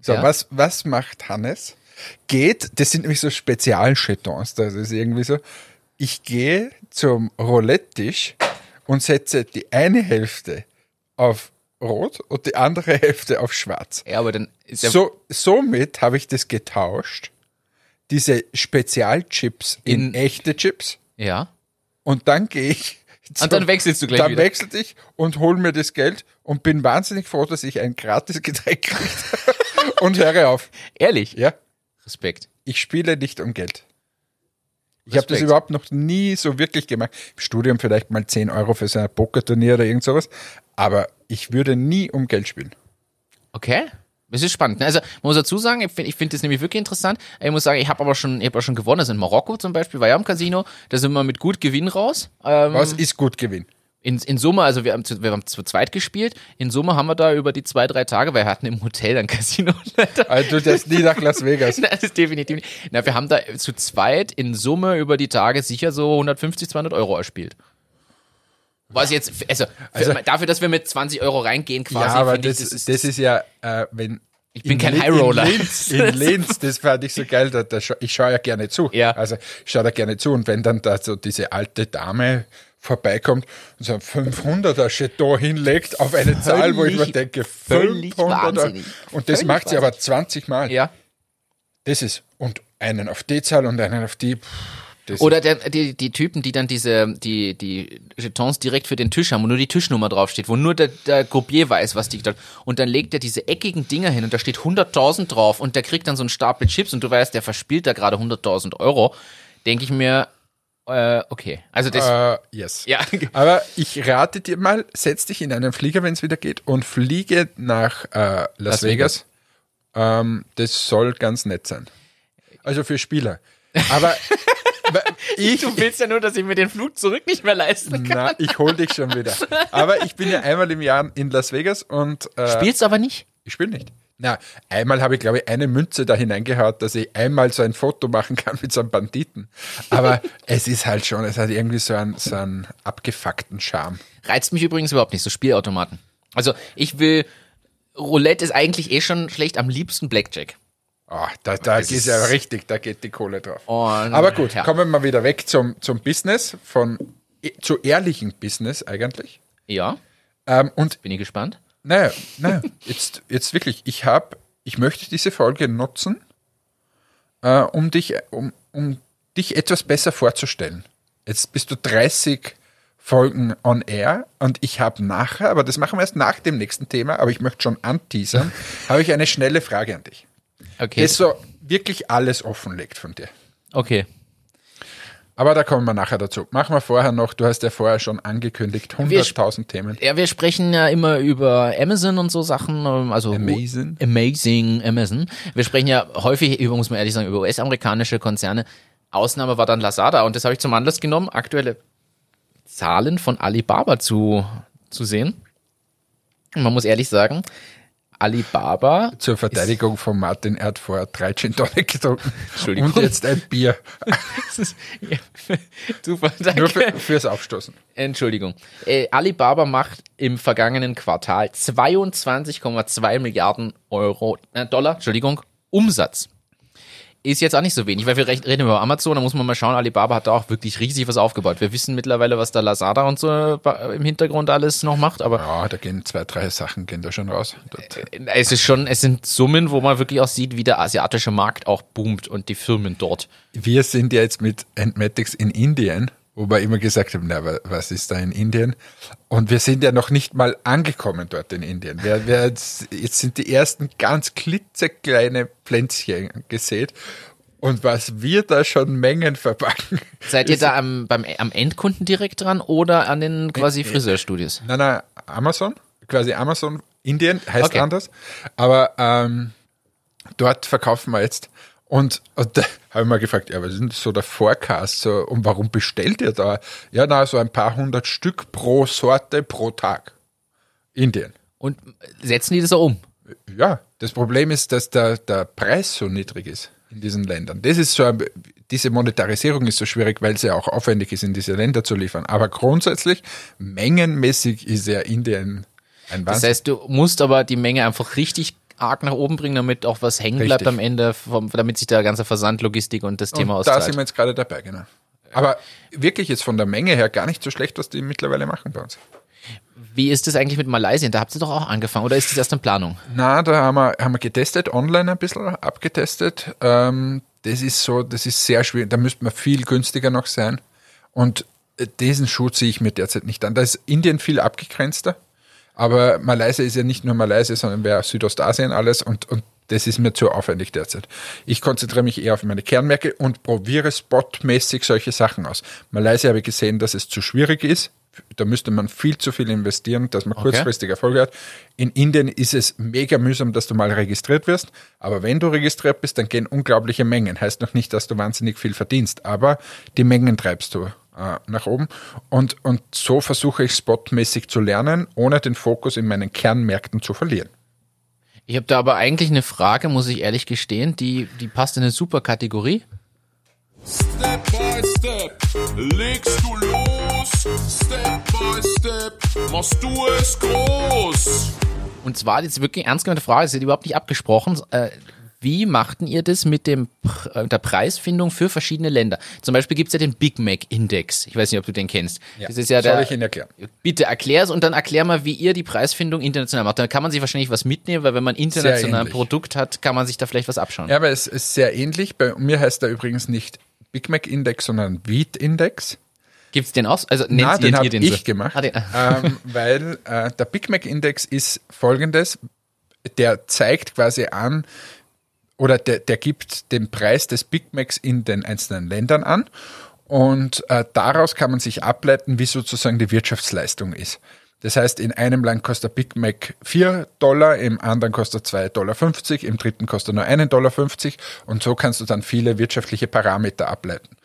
So, Ja. was, was macht Hannes? Geht, das sind nämlich so Spezialchetons, das ist irgendwie so, ich gehe zum Roulette-Tisch und setze die eine Hälfte auf rot und die andere Hälfte auf schwarz. Ja, aber dann So, somit habe ich das getauscht, diese Spezialchips in, In- echte Chips ja. und dann gehe ich Und dann wechselst du gleich dann wieder. wechselte ich und hol mir das Geld und bin wahnsinnig froh, dass ich ein gratis Getränk kriege. und höre auf. Ehrlich? Ja, Respekt. ich spiele nicht um Geld. Ich habe das überhaupt noch nie so wirklich gemacht. Im Studium vielleicht mal 10 Euro für so ein Pokerturnier oder irgend sowas. Aber ich würde nie um Geld spielen. Okay. Das ist spannend. Also, man muss dazu sagen, ich finde ich find das nämlich wirklich interessant. Ich muss sagen, ich habe aber schon, ich habe auch schon gewonnen. Also in Marokko zum Beispiel, war ja im Casino. Da sind wir mit gut Gewinn raus. Ähm, Was ist gut Gewinn? in, in Summe, also wir haben, zu, wir haben zu zweit gespielt. In Summe haben wir da über die zwei, drei Tage, weil wir hatten im Hotel ein Casino. Also du das nie nach Las Vegas. Das ist definitiv nicht. Na, wir haben da zu zweit in Summe über die Tage sicher so 150, 200 Euro erspielt. Was jetzt, also, für, Also- dafür, dass wir mit 20 Euro reingehen quasi, ja, aber das, ich, das das, ist, ist, ja, äh, wenn. Ich bin kein Highroller. In Linz, in Linz, das fand ich so geil, da, da, scha- ich schaue ja gerne zu. Ja. Also ich schaue da gerne zu und wenn dann da so diese alte Dame vorbeikommt und so ein 500er Jeton hinlegt auf eine Zahl, wo ich mir Völlig- denke, völlig 500er. wahnsinnig. Und das Völlig macht sie aber 20 Mal. ja. Das ist, und einen auf die Zahl und einen auf die. pff, Das Oder der, die, die Typen, die dann diese, die, die Jetons direkt für den Tisch haben, wo nur die Tischnummer draufsteht, wo nur der, der Gruppier weiß, was die dort. Und dann legt er diese eckigen Dinger hin und da steht 100.000 drauf und der kriegt dann so einen Stapel Chips und du weißt, der verspielt da gerade 100.000 Euro. Denke ich mir, äh, okay. Also das, Äh, yes. ja. Aber ich rate dir mal, setz dich in einen Flieger, wenn es wieder geht, und fliege nach äh, Las, Las Vegas. Ähm, das soll ganz nett sein. Also für Spieler. Aber ich, Du willst ja nur, dass ich mir den Flug zurück nicht mehr leisten kann. na, ich hol dich schon wieder. Aber ich bin ja einmal im Jahr in Las Vegas und äh, Spielst aber nicht? ich spiele nicht. Na, einmal habe ich, glaube ich, eine Münze da hineingehaut, dass ich einmal so ein Foto machen kann mit so einem Banditen. Aber es ist halt schon, es hat irgendwie so einen, so einen abgefuckten Charme. Reizt mich übrigens überhaupt nicht, so Spielautomaten. Also ich will, Roulette ist eigentlich eh schon schlecht, am liebsten Blackjack. Oh, da, da Das ist ja richtig, da geht die Kohle drauf. Aber gut, ja. kommen wir mal wieder weg zum, zum Business, von zu ehrlichen Business eigentlich. Ja, Ähm, und bin ich gespannt. naja, naja jetzt, jetzt wirklich, ich habe, ich möchte diese Folge nutzen, äh, um, dich, um, um dich etwas besser vorzustellen. Jetzt bist du 30 Folgen on air und ich habe nachher, aber das machen wir erst nach dem nächsten Thema, aber ich möchte schon anteasern, habe ich eine schnelle Frage an dich. Okay. Das so wirklich alles offenlegt von dir. okay. Aber da kommen wir nachher dazu. Machen wir vorher noch, du hast ja vorher schon angekündigt, 100.000 Themen. Ja, wir sprechen ja immer über Amazon und so Sachen, ähm, also Amazon? Amazing Amazon. Wir sprechen ja häufig über, muss man ehrlich sagen, über US-amerikanische Konzerne. Ausnahme war dann Lazada und das habe ich zum Anlass genommen, aktuelle Zahlen von Alibaba zu, zu sehen. Man muss ehrlich sagen, Alibaba Zur Verteidigung von Martin, er hat vorher drei Gin Tonic getrunken Entschuldigung. und jetzt ein Bier. Das ist, ja, super, danke. Nur für, fürs Aufstoßen. Entschuldigung. Äh, Alibaba macht im vergangenen Quartal 22,2 Milliarden Euro, äh, Dollar, Entschuldigung, Umsatz. Ist jetzt auch nicht so wenig, weil wir reden über Amazon, da muss man mal schauen, Alibaba hat da auch wirklich riesig was aufgebaut. Wir wissen mittlerweile, was da Lazada und so äh, im Hintergrund alles noch macht, aber Ja, da gehen zwei, drei Sachen gehen da schon raus. Dort. es ist schon, es sind Summen, wo man wirklich auch sieht, wie der asiatische Markt auch boomt und die Firmen dort. Wir sind ja jetzt mit Antmatics in Indien, wo wir immer gesagt haben, na, wa- was ist da in Indien? Und wir sind ja noch nicht mal angekommen dort in Indien. Wir, wir jetzt, jetzt sind die ersten ganz klitzekleine Pflänzchen gesät. Und was wir da schon Mengen verpacken. Seid ihr da am, beim, am Endkunden direkt dran oder an den quasi Friseurstudios? Nein, nein, Amazon, quasi Amazon Indien, heißt Okay. anders. Aber ähm, dort verkaufen wir jetzt. Und, und da habe ich mal gefragt, ja, was ist denn so der Forecast? So, und warum bestellt ihr da? Ja, na, so ein paar hundert Stück pro Sorte pro Tag. Indien. Und setzen die das auch um? Ja, das Problem ist, dass der, der Preis so niedrig ist in diesen Ländern. Das ist so, diese Monetarisierung ist so schwierig, weil es ja auch aufwendig ist, in diese Länder zu liefern. Aber grundsätzlich, mengenmäßig ist ja Indien ein Das Wahnsinn. heißt, du musst aber die Menge einfach richtig arg nach oben bringen, damit auch was hängen bleibt Richtig. am Ende, vom, damit sich der ganze Versand, Logistik und das Thema Und da sind wir jetzt gerade dabei, genau. Aber wirklich jetzt von der Menge her gar nicht so schlecht, was die mittlerweile machen bei uns. Wie ist das eigentlich mit Malaysia? Da habt ihr doch auch angefangen oder ist das erst in Planung? Na, da haben wir, haben wir getestet, online ein bisschen abgetestet. Ähm, das ist so, das ist sehr schwierig. Da müsste man viel günstiger noch sein. Und äh, diesen Schuh ziehe ich mir derzeit nicht an. Da ist Indien viel abgegrenzter. Aber Malaysia ist ja nicht nur Malaysia, sondern wäre Südostasien alles und, und das ist mir zu aufwendig derzeit. Ich konzentriere mich eher auf meine Kernmärkte und probiere spotmäßig solche Sachen aus. Malaysia habe ich gesehen, dass es zu schwierig ist. Da müsste man viel zu viel investieren, dass man Okay. kurzfristig Erfolge hat. In Indien ist es mega mühsam, dass du mal registriert wirst. Aber wenn du registriert bist, dann gehen unglaubliche Mengen. Heißt noch nicht, dass du wahnsinnig viel verdienst, aber die Mengen treibst du äh, nach oben. Und, und so versuche ich spotmäßig zu lernen, ohne den Fokus in meinen Kernmärkten zu verlieren. Ich habe da aber eigentlich eine Frage, muss ich ehrlich gestehen, die, die passt in eine super Kategorie. Step by step legst du los. Step by step machst du es groß. Und zwar jetzt wirklich ernst gemeinte Frage, ist überhaupt nicht abgesprochen. Äh, wie machten ihr das mit dem, äh, der Preisfindung für verschiedene Länder? Zum Beispiel gibt's ja den Big Mac Index. Ich weiß nicht, ob du den kennst. Das ist ja Soll der, ich Ihnen erklären? Bitte erklär's und dann erklär mal, wie ihr die Preisfindung international macht. Dann kann man sich wahrscheinlich was mitnehmen, weil wenn man international ein. Produkt hat, kann man sich da vielleicht was abschauen. Ja, aber es ist sehr ähnlich. Bei mir heißt er übrigens nicht Big Mac Index, sondern Wheat Index. Gibt's den aus? Also nennt Na, ihr, den habe ich so? gemacht, Ah, ähm, weil äh, der Big Mac Index ist folgendes, der zeigt quasi an, oder der, der gibt den Preis des Big Macs in den einzelnen Ländern an und äh, daraus kann man sich ableiten, wie sozusagen die Wirtschaftsleistung ist. Das heißt, in einem Land kostet der Big Mac 4 Dollar, im anderen kostet er 2,50 Dollar, im dritten kostet er nur 1,50 Dollar und so kannst du dann viele wirtschaftliche Parameter ableiten.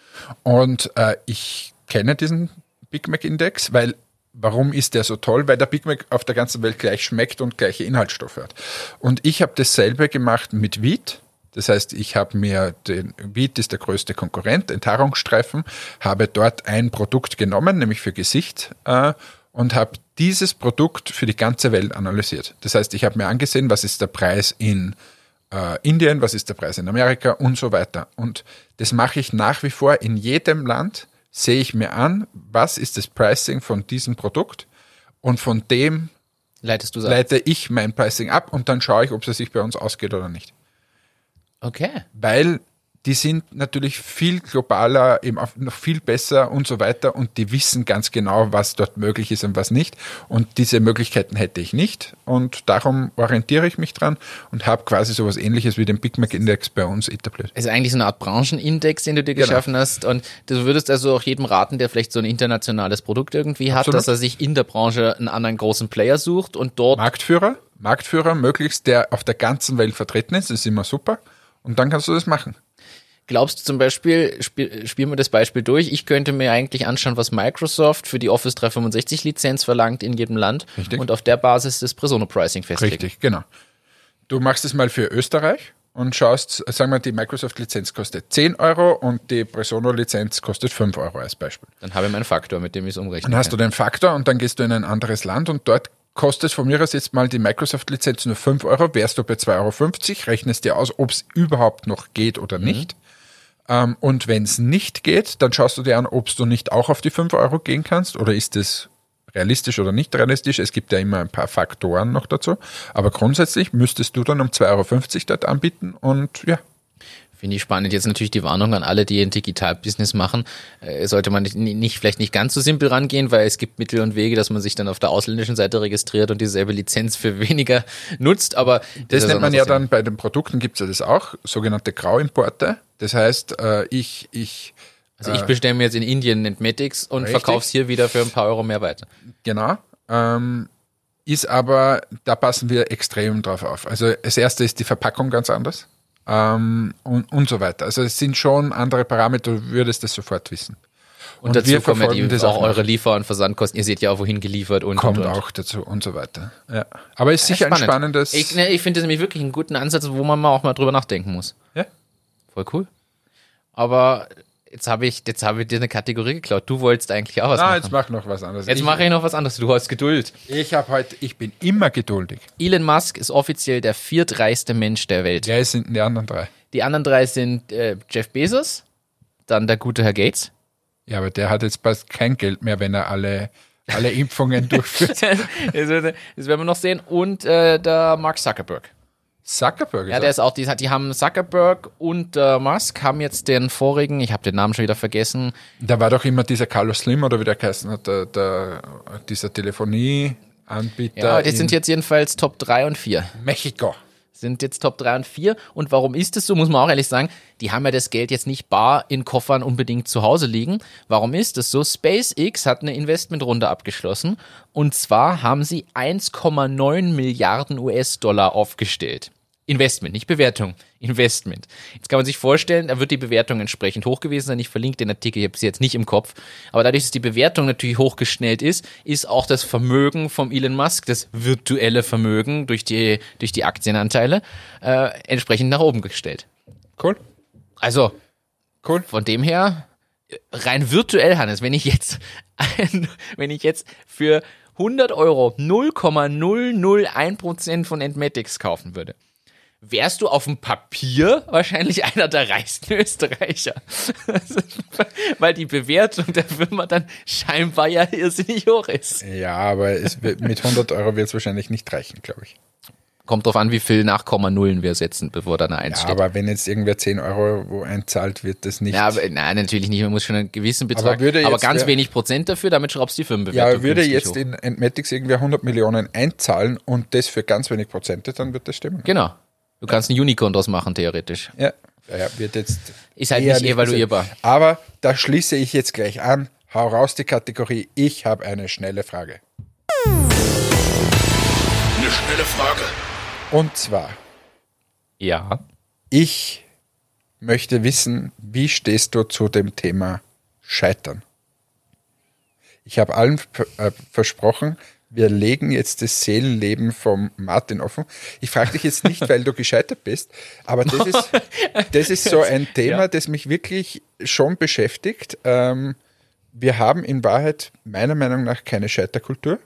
Und äh, ich kenne diesen Big Mac Index, weil warum ist der so toll? Weil der Big Mac auf der ganzen Welt gleich schmeckt und gleiche Inhaltsstoffe hat. Und ich habe dasselbe gemacht mit Wheat. Das heißt, ich habe mir den Wheat ist der größte Konkurrent, Enthaarungsstreifen, habe dort ein Produkt genommen, nämlich für Gesicht, äh, und habe dieses Produkt für die ganze Welt analysiert. Das heißt, ich habe mir angesehen, was ist der Preis in äh, Indien, was ist der Preis in Amerika und so weiter. Und das mache ich nach wie vor in jedem Land, sehe ich mir an, was ist das Pricing von diesem Produkt und von dem leitest du ab? leite ich mein Pricing ab und dann schaue ich, ob es sich bei uns ausgeht oder nicht. Okay. Weil die sind natürlich viel globaler, eben auch noch viel besser und so weiter und die wissen ganz genau, was dort möglich ist und was nicht. Und diese Möglichkeiten hätte ich nicht und darum orientiere ich mich dran und habe quasi sowas ähnliches wie den Big Mac Index bei uns etabliert. Es ist eigentlich so eine Art Branchenindex, den du dir Genau. geschaffen hast. Und du würdest also auch jedem raten, der vielleicht so ein internationales Produkt irgendwie hat, Absolut. dass er sich in der Branche einen anderen großen Player sucht und dort Marktführer, Marktführer möglichst, der auf der ganzen Welt vertreten ist, ist immer super. Und dann kannst du das machen. Glaubst du zum Beispiel, spiel, spielen wir das Beispiel durch, ich könnte mir eigentlich anschauen, was Microsoft für die Office 365 Lizenz verlangt in jedem Land Richtig. und auf der Basis das Presono Pricing festlegen. Richtig, genau. Du machst es mal für Österreich und schaust, sagen wir, die Microsoft-Lizenz kostet 10 Euro und die Presono-Lizenz kostet 5 Euro als Beispiel. Dann habe ich meinen Faktor, mit dem ich es umrechne. Dann hast du den Faktor und dann gehst du in ein anderes Land und dort kostet von mir aus jetzt mal die Microsoft-Lizenz nur 5 Euro, wärst du bei 2,50 Euro, rechnest dir aus, ob es überhaupt noch geht oder nicht. Ähm, und wenn es nicht geht, dann schaust du dir an, ob du nicht auch auf die 5 Euro gehen kannst oder ist es realistisch oder nicht realistisch. Es gibt ja immer ein paar Faktoren noch dazu. Aber grundsätzlich müsstest du dann um 2,50 Euro dort anbieten und ja, Finde ich spannend. Jetzt natürlich die Warnung an alle, die ein Digital-Business machen. Äh, sollte man nicht, nicht, vielleicht nicht ganz so simpel rangehen, weil es gibt Mittel und Wege, dass man sich dann auf der ausländischen Seite registriert und dieselbe Lizenz für weniger nutzt. Aber Das ist nennt man ja dann bei den Produkten gibt's ja das auch, sogenannte Grauimporte. Das heißt, äh, ich, ich. Also ich bestelle mir jetzt in Indien Netmatics und verkaufe es hier wieder für ein paar Euro mehr weiter. genau, ähm, ist aber, da passen wir extrem drauf auf. Also das erste ist die Verpackung ganz anders ähm, und, und so weiter. Also es sind schon andere Parameter, du würdest das sofort wissen. Und, dazu wir kommen ja die, auch auch eure Liefer- und Versandkosten. Ihr seht ja auch, wohin geliefert und Kommt und, und. auch dazu und so weiter. Ja. Aber ist sicher ein Spannend. spannendes. Ich, ne, ich finde das nämlich wirklich einen guten Ansatz, wo man mal auch mal drüber nachdenken muss. ja? Voll cool. Aber jetzt habe ich, jetzt habe ich dir eine Kategorie geklaut. Du wolltest eigentlich auch was Ah, machen. jetzt mach noch was anderes. Jetzt mache ich noch was anderes. Du hast Geduld. Ich habe heute, ich bin immer geduldig. Elon Musk ist offiziell der viertreichste Mensch der Welt. Wer sind die anderen drei? Die anderen drei sind äh, Jeff Bezos, dann der gute Herr Gates. Ja, aber der hat jetzt bald kein Geld mehr, wenn er alle alle Impfungen durchführt. das werden wir noch sehen. Und äh, der Mark Zuckerberg. Zuckerberg ist Ja, der ist auch, die, die haben Zuckerberg und äh, Musk haben jetzt den vorigen, ich habe den Namen schon wieder vergessen, Da war doch immer dieser Carlos Slim oder wie der geheißen hat, der, der, dieser Telefonieanbieter. ja, die in sind jetzt jedenfalls Top 3 und 4. Mexiko. Sind jetzt Top 3 und 4. Und warum ist es so, muss man auch ehrlich sagen, die haben ja das Geld jetzt nicht bar in Koffern unbedingt zu Hause liegen. Warum ist es so? SpaceX hat eine Investmentrunde abgeschlossen und zwar haben sie 1,9 Milliarden US-Dollar aufgestellt. Investment, nicht Bewertung. Investment. Jetzt kann man sich vorstellen, da wird die Bewertung entsprechend hoch gewesen sein. Ich verlinke den Artikel, ich habe sie jetzt nicht im Kopf. Aber dadurch, dass die Bewertung natürlich hochgeschnellt ist, ist auch das Vermögen vom Elon Musk, das virtuelle Vermögen durch die, durch die Aktienanteile, äh, entsprechend nach oben gestellt. Cool. Also, Cool. von dem her, rein virtuell, Hannes, wenn ich jetzt, wenn ich jetzt für 100 Euro 0,001% von Entmatics kaufen würde, wärst du auf dem Papier wahrscheinlich einer der reichsten Österreicher. Weil die Bewertung der Firma dann scheinbar ja irrsinnig hoch ist. Ja, aber es mit 100 Euro wird es wahrscheinlich nicht reichen, glaube ich. Kommt drauf an, wie viel Nachkomma-Nullen wir setzen, bevor da eine 1 Ja, steht. aber wenn jetzt irgendwer 10 Euro wo einzahlt, wird das nicht. Ja, aber, nein, natürlich nicht. Man muss schon einen gewissen Betrag, würde aber ganz wer- wenig Prozent dafür, damit schraubst du die Firmenbewertung. Ja, würde jetzt hoch. in Entmatics irgendwer 100 Millionen einzahlen und das für ganz wenig Prozente, dann wird das stimmen. Genau. Du kannst ein Unicorn draus machen, theoretisch. Ja, ja wird jetzt. Ist halt nicht evaluierbar. passieren. Aber da schließe ich jetzt gleich an. Hau raus die Kategorie. Ich habe eine schnelle Frage. Eine schnelle Frage. Und zwar, Ja. ich möchte wissen, wie stehst du zu dem Thema Scheitern? Ich habe allen äh, versprochen, wir legen jetzt das Seelenleben vom Martin offen. Ich frage dich jetzt nicht, weil du gescheitert bist, aber das ist, das ist so ein Thema, das mich wirklich schon beschäftigt. Ähm, wir haben in Wahrheit meiner Meinung nach keine Scheiterkultur.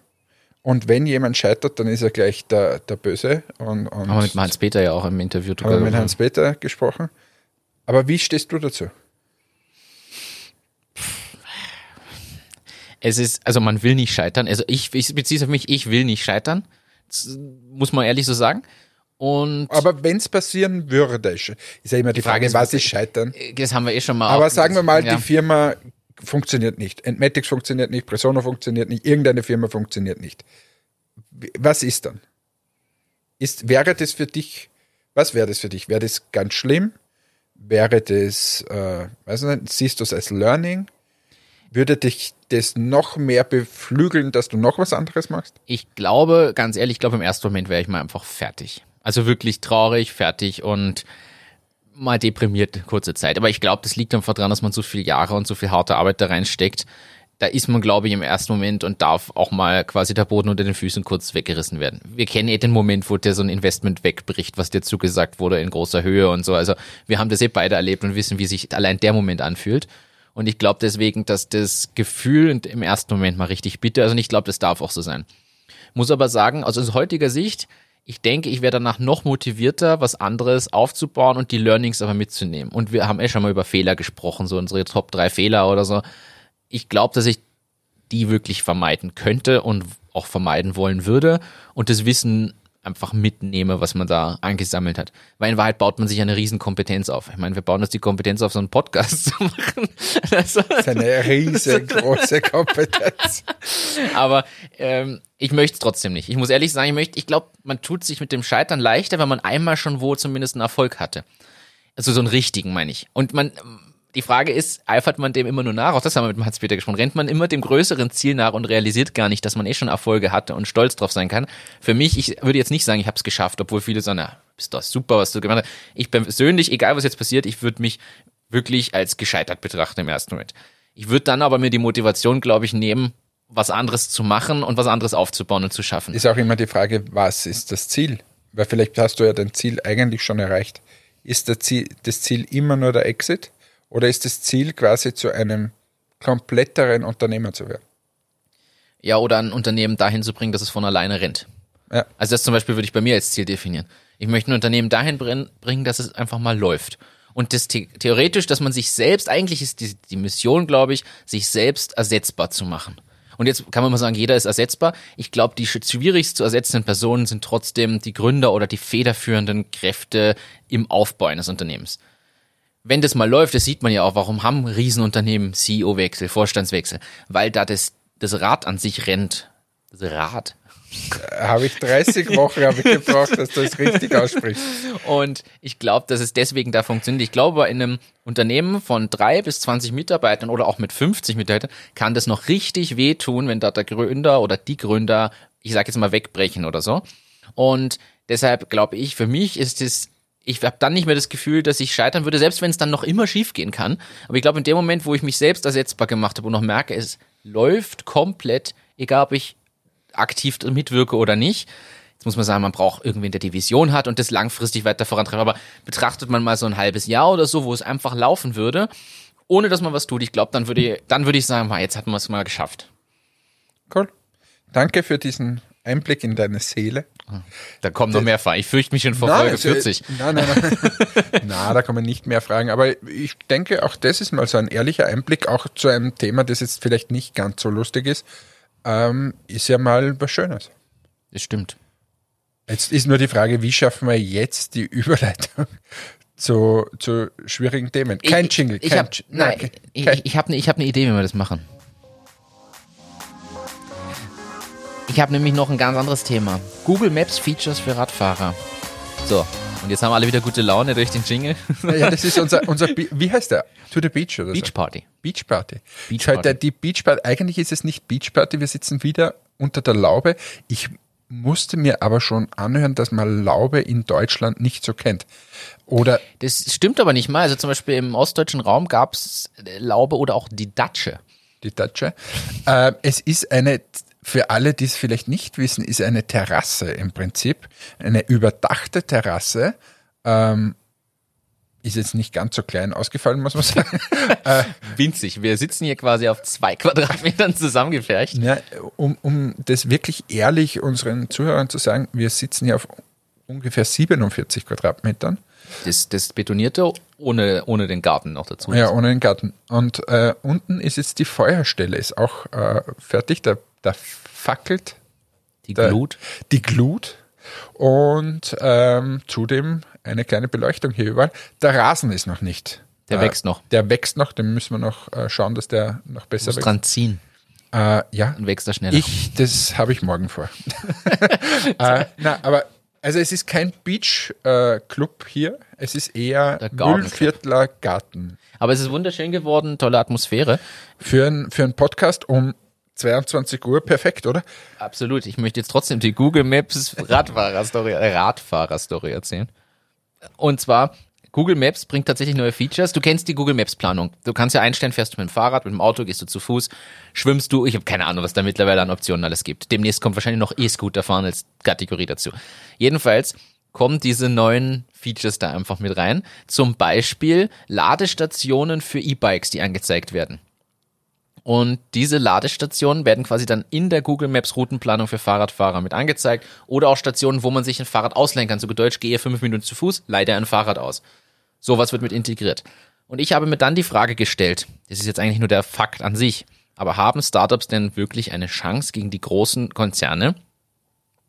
Und wenn jemand scheitert, dann ist er gleich der, der Böse. Und, und Haben wir mit Hans-Peter ja auch im Interview drüber haben wir mit. Hans-Peter gesprochen. Aber wie stehst du dazu? Es ist, also man will nicht scheitern. Also ich, ich beziehe es auf mich, ich will nicht scheitern. Das muss man ehrlich so sagen. Und Aber wenn es passieren würde, ist ja immer die, Frage Frage, ist, was ist Scheitern? das haben wir eh schon mal. Aber sagen wir mal, ja. die Firma funktioniert nicht. Entmatics funktioniert nicht, Presona funktioniert nicht, irgendeine Firma funktioniert nicht. Was ist dann? Ist, wäre das für dich, was wäre das für dich? Wäre das ganz schlimm? Wäre das, äh, weiß nicht, siehst du es als Learning? Würde dich das noch mehr beflügeln, dass du noch was anderes machst? Ich glaube, ganz ehrlich, ich glaube, im ersten Moment wäre ich mal einfach fertig. Also wirklich traurig, fertig und mal deprimiert kurze Zeit. Aber ich glaube, das liegt einfach daran, dass man so viele Jahre und so viel harte Arbeit da reinsteckt. Da ist man, glaube ich, im ersten Moment und darf auch mal quasi der Boden unter den Füßen kurz weggerissen werden. Wir kennen eh den Moment, wo dir so ein Investment wegbricht, was dir zugesagt wurde in großer Höhe und so. Also wir haben das eh beide erlebt und wissen, wie sich allein der Moment anfühlt. Und ich glaube deswegen, dass das Gefühl im ersten Moment mal richtig bitter, also ich glaube, das darf auch so sein. Muss aber sagen, also aus heutiger Sicht, ich denke, ich wäre danach noch motivierter, was anderes aufzubauen und die Learnings aber mitzunehmen. Und wir haben eh schon mal über Fehler gesprochen, so unsere Top 3 Fehler oder so. Ich glaube, dass ich die wirklich vermeiden könnte und auch vermeiden wollen würde und das Wissen einfach mitnehme, was man da angesammelt hat. Weil in Wahrheit baut man sich eine Riesenkompetenz auf. Ich meine, wir bauen uns die Kompetenz auf, so einen Podcast zu machen. Also, Das ist eine riesengroße Kompetenz. aber ähm, ich möchte es trotzdem nicht. Ich muss ehrlich sagen, ich möchte, ich glaube, man tut sich mit dem Scheitern leichter, wenn man einmal schon wo zumindest einen Erfolg hatte. Also so einen richtigen, meine ich. Und man, die Frage ist, eifert man dem immer nur nach? Auch das haben wir mit dem Hans-Peter gesprochen. Rennt man immer dem größeren Ziel nach und realisiert gar nicht, dass man eh schon Erfolge hatte und stolz drauf sein kann? Für mich, ich würde jetzt nicht sagen, ich habe es geschafft, obwohl viele sagen, na, bist doch super, was du gemacht hast. Ich persönlich, egal was jetzt passiert, ich würde mich wirklich als gescheitert betrachten im ersten Moment. Ich würde dann aber mir die Motivation, glaube ich, nehmen, was anderes zu machen und was anderes aufzubauen und zu schaffen. Ist auch immer die Frage, was ist das Ziel? Weil vielleicht hast du ja dein Ziel eigentlich schon erreicht. Ist das Ziel, das Ziel immer nur der Exit? Oder ist das Ziel quasi zu einem kompletteren Unternehmer zu werden? Ja, oder ein Unternehmen dahin zu bringen, dass es von alleine rennt. Ja. Also das zum Beispiel würde ich bei mir als Ziel definieren. Ich möchte ein Unternehmen dahin brin- bringen, dass es einfach mal läuft. Und das the theoretisch, dass man sich selbst, eigentlich ist die, die Mission, glaube ich, sich selbst ersetzbar zu machen. Und jetzt kann man mal sagen, jeder ist ersetzbar. Ich glaube, die schwierigst zu ersetzenden Personen sind trotzdem die Gründer oder die federführenden Kräfte im Aufbau eines Unternehmens. Wenn das mal läuft, das sieht man ja auch, warum haben Riesenunternehmen CEO-Wechsel, Vorstandswechsel? Weil da das, das Rad an sich rennt. Das Rad. Habe ich 30 Wochen habe ich gebraucht, dass du es richtig aussprichst. Und ich glaube, dass es deswegen da funktioniert. Ich glaube, in einem Unternehmen von drei bis 20 Mitarbeitern oder auch mit 50 Mitarbeitern kann das noch richtig wehtun, wenn da der Gründer oder die Gründer, ich sage jetzt mal, wegbrechen oder so. Und deshalb glaube ich, für mich ist es ich habe dann nicht mehr das Gefühl, dass ich scheitern würde, selbst wenn es dann noch immer schief gehen kann. Aber ich glaube, in dem Moment, wo ich mich selbst ersetzbar gemacht habe und noch merke, es läuft komplett, egal ob ich aktiv mitwirke oder nicht. Jetzt muss man sagen, man braucht irgendwen, der die Vision hat und das langfristig weiter vorantreibt. Aber betrachtet man mal so ein halbes Jahr oder so, wo es einfach laufen würde, ohne dass man was tut, ich glaube, dann würde dann würde ich sagen, jetzt hat man es mal geschafft. Cool. Danke für diesen Einblick in deine Seele. Da kommen noch mehr Fragen. Ich fürchte mich schon vor Folge 40. Nein, nein, nein. Na, da kommen nicht mehr Fragen. Aber ich denke, auch das ist mal so ein ehrlicher Einblick, auch zu einem Thema, das jetzt vielleicht nicht ganz so lustig ist ähm, ist ja mal was Schönes. Das stimmt. Jetzt ist nur die Frage, wie schaffen wir jetzt die Überleitung zu, zu schwierigen Themen? Kein ich, Jingle, ich kein Nein, ich, ich, ich habe eine hab ne Idee, wie wir das machen. Ich habe nämlich noch ein ganz anderes Thema. Google Maps Features für Radfahrer. So, und jetzt haben alle wieder gute Laune durch den Jingle. Ja, das ist unser, unser wie heißt der? To the Beach oder Beach so? Party. Beach Party. Beach Party. der, die Beach Party, eigentlich ist es nicht Beach Party, wir sitzen wieder unter der Laube. Ich musste mir aber schon anhören, dass man Laube in Deutschland nicht so kennt. Oder Das stimmt aber nicht mal. Also zum Beispiel im ostdeutschen Raum gab es Laube oder auch die Datsche. die Datsche. Äh, es ist eine, für alle, die es vielleicht nicht wissen, ist eine Terrasse im Prinzip. Eine überdachte Terrasse. Ähm, ist jetzt nicht ganz so klein ausgefallen, muss man sagen. Winzig. Wir sitzen hier quasi auf zwei Quadratmetern zusammengefärcht. Ja, um, um das wirklich ehrlich unseren Zuhörern zu sagen, wir sitzen hier auf ungefähr 47 Quadratmetern. Das, das Betonierte ohne, ohne den Garten noch dazu. Ja, ohne den Garten. Und äh, unten ist jetzt die Feuerstelle, ist auch äh, fertig. Da, da fackelt Die Glut. die Glut. Und ähm, zudem eine kleine Beleuchtung hier überall. Der Rasen ist noch nicht. Der äh, wächst noch. Der wächst noch, den müssen wir noch äh, schauen, dass der noch besser Muss wächst. dran ziehen. Äh, ja, Dann wächst er schneller. Ich, das habe ich morgen vor. äh, na, aber also es ist kein Beach-Club hier, es ist eher. Müllviertler Garten. Aber es ist wunderschön geworden, tolle Atmosphäre. Für, ein, für einen Podcast um 22 Uhr perfekt, oder? Absolut. Ich möchte jetzt trotzdem die Google Maps Radfahrer-Story, äh, Radfahrer-Story erzählen. Und zwar, Google Maps bringt tatsächlich neue Features. Du kennst die Google Maps Planung. Du kannst ja einstellen, fährst du mit dem Fahrrad, mit dem Auto, gehst du zu Fuß, schwimmst du. Ich habe keine Ahnung, was da mittlerweile an Optionen alles gibt. Demnächst kommt wahrscheinlich noch E-Scooter fahren als Kategorie dazu. Jedenfalls kommen diese neuen Features da einfach mit rein. Zum Beispiel Ladestationen für E-Bikes, die angezeigt werden. Und diese Ladestationen werden quasi dann in der Google Maps Routenplanung für Fahrradfahrer mit angezeigt. Oder auch Stationen, wo man sich ein Fahrrad ausleihen kann. So Deutsch, gehe fünf Minuten zu Fuß, leih ein Fahrrad aus. Sowas wird mit integriert. Und ich habe mir dann die Frage gestellt, das ist jetzt eigentlich nur der Fakt an sich, aber haben Startups denn wirklich eine Chance gegen die großen Konzerne?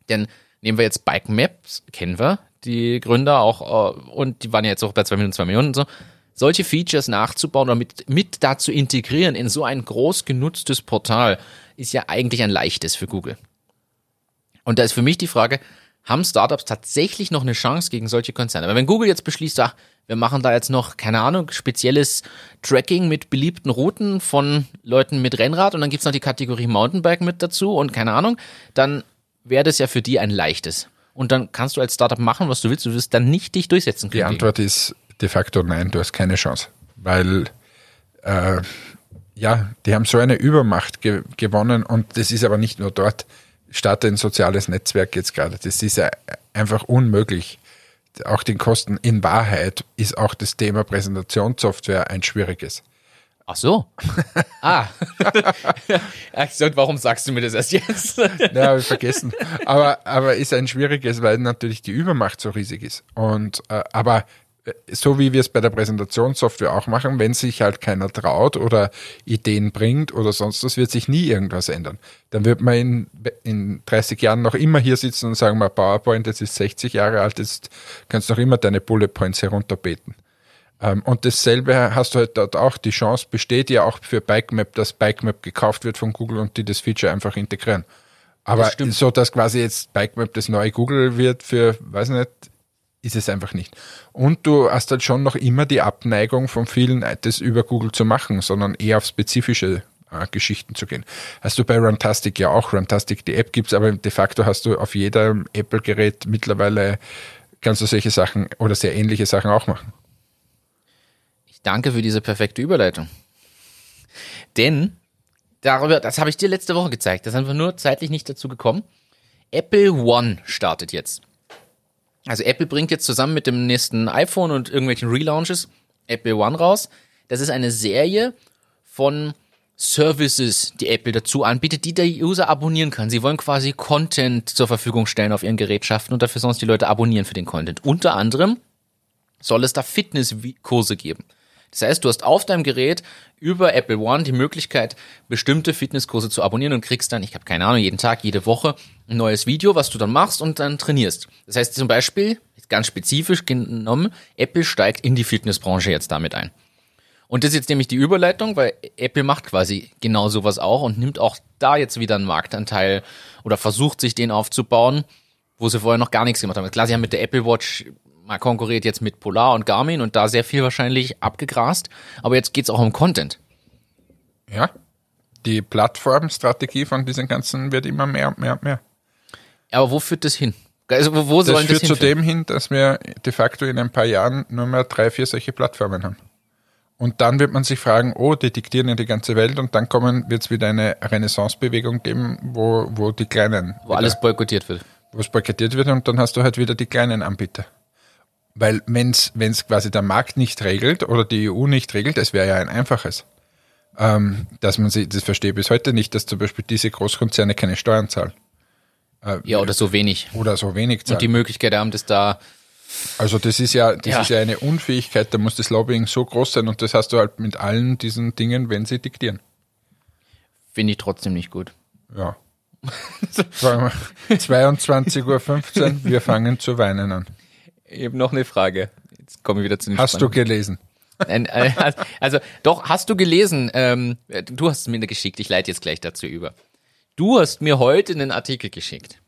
Denn nehmen wir jetzt Bike Maps, kennen wir, die Gründer auch, äh, und die waren ja jetzt auch bei 2 Minuten, 2 Millionen und so. Solche Features nachzubauen oder mit, mit da zu integrieren in so ein groß genutztes Portal ist ja eigentlich ein leichtes für Google. Und da ist für mich die Frage, haben Startups tatsächlich noch eine Chance gegen solche Konzerne? Weil wenn Google jetzt beschließt, ach, wir machen da jetzt noch, keine Ahnung, spezielles Tracking mit beliebten Routen von Leuten mit Rennrad und dann gibt's noch die Kategorie Mountainbike mit dazu und keine Ahnung, dann wäre das ja für die ein leichtes. Und dann kannst du als Startup machen, was du willst, du wirst dann nicht dich durchsetzen können. Die Antwort ist de facto nein, du hast keine Chance. Weil, äh, ja, die haben so eine Übermacht ge gewonnen und das ist aber nicht nur dort. Starte ein soziales Netzwerk jetzt gerade. Das ist ja einfach unmöglich. Auch den Kosten in Wahrheit ist auch das Thema Präsentationssoftware ein schwieriges. Ach so. ah. Und warum sagst du mir das erst jetzt? Ja, habe ich vergessen. Aber, aber ist ein schwieriges, weil natürlich die Übermacht so riesig ist. Und, äh, aber so wie wir es bei der Präsentationssoftware auch machen, wenn sich halt keiner traut oder Ideen bringt oder sonst was, wird sich nie irgendwas ändern. Dann wird man in, in 30 Jahren noch immer hier sitzen und sagen, mal PowerPoint, das ist 60 Jahre alt, jetzt kannst du noch immer deine Bullet Points herunterbeten. Ähm, und dasselbe hast du halt dort auch. Die Chance besteht ja auch für BikeMap, dass BikeMap gekauft wird von Google und die das Feature einfach integrieren. Aber Das so, dass quasi jetzt BikeMap das neue Google wird für, weiß nicht, ist es einfach nicht. Und du hast halt schon noch immer die Abneigung von vielen, das über Google zu machen, sondern eher auf spezifische äh, Geschichten zu gehen. Hast du bei Runtastic ja auch. Runtastic, die App gibt's, aber de facto hast du auf jedem Apple-Gerät mittlerweile, kannst du solche Sachen oder sehr ähnliche Sachen auch machen. Ich danke für diese perfekte Überleitung. Denn, darüber, das habe ich dir letzte Woche gezeigt, da sind wir nur zeitlich nicht dazu gekommen. Apple One startet jetzt. Also Apple bringt jetzt zusammen mit dem nächsten iPhone und irgendwelchen Relaunches Apple One raus. Das ist eine Serie von Services, die Apple dazu anbietet, die der User abonnieren kann. Sie wollen quasi Content zur Verfügung stellen auf ihren Gerätschaften und dafür sonst die Leute abonnieren für den Content. Unter anderem soll es da Fitnesskurse geben. Das heißt, du hast auf deinem Gerät über Apple One die Möglichkeit, bestimmte Fitnesskurse zu abonnieren und kriegst dann, ich habe keine Ahnung, jeden Tag, jede Woche ein neues Video, was du dann machst und dann trainierst. Das heißt zum Beispiel, ganz spezifisch genommen, Apple steigt in die Fitnessbranche jetzt damit ein. Und das ist jetzt nämlich die Überleitung, weil Apple macht quasi genau sowas auch und nimmt auch da jetzt wieder einen Marktanteil oder versucht sich den aufzubauen, wo sie vorher noch gar nichts gemacht haben. Klar, sie haben mit der Apple Watch mal konkurriert jetzt mit Polar und Garmin und da sehr viel wahrscheinlich abgegrast, aber jetzt geht's auch um Content. Ja. Die Plattformstrategie von diesen ganzen wird immer mehr und mehr und mehr. Aber wo führt das hin? Also wo, wo Das sollen das führt zu dem hin, dass wir de facto in ein paar Jahren nur mehr drei, vier solche Plattformen haben. Und dann wird man sich fragen, oh, die diktieren ja die ganze Welt und dann kommen, wird es wieder eine Renaissance-Bewegung geben, wo, wo die kleinen, Wo alles boykottiert wird. wo es boykottiert wird und dann hast du halt wieder die kleinen Anbieter. Weil wenn's wenn's quasi der Markt nicht regelt oder die EU nicht regelt, es wäre ja ein einfaches, ähm, dass man sie, das verstehe ich bis heute nicht, dass zum Beispiel diese Großkonzerne keine Steuern zahlen Äh, Ja, oder so wenig. oder so wenig zahlen. Und die Möglichkeit haben, das da Also das ist ja, das Ja. ist ja eine Unfähigkeit, da muss das Lobbying so groß sein und das hast du halt mit allen diesen Dingen, wenn sie diktieren. finde ich trotzdem nicht gut. Ja. Sagen wir, 22.15 Uhr, wir fangen zu weinen an. Ich habe noch eine Frage. Jetzt komme ich wieder zu den Hast du gelesen? Nein, äh, also doch, hast du gelesen, ähm, du hast es mir geschickt, ich leite jetzt gleich dazu über. Du hast mir heute einen Artikel geschickt.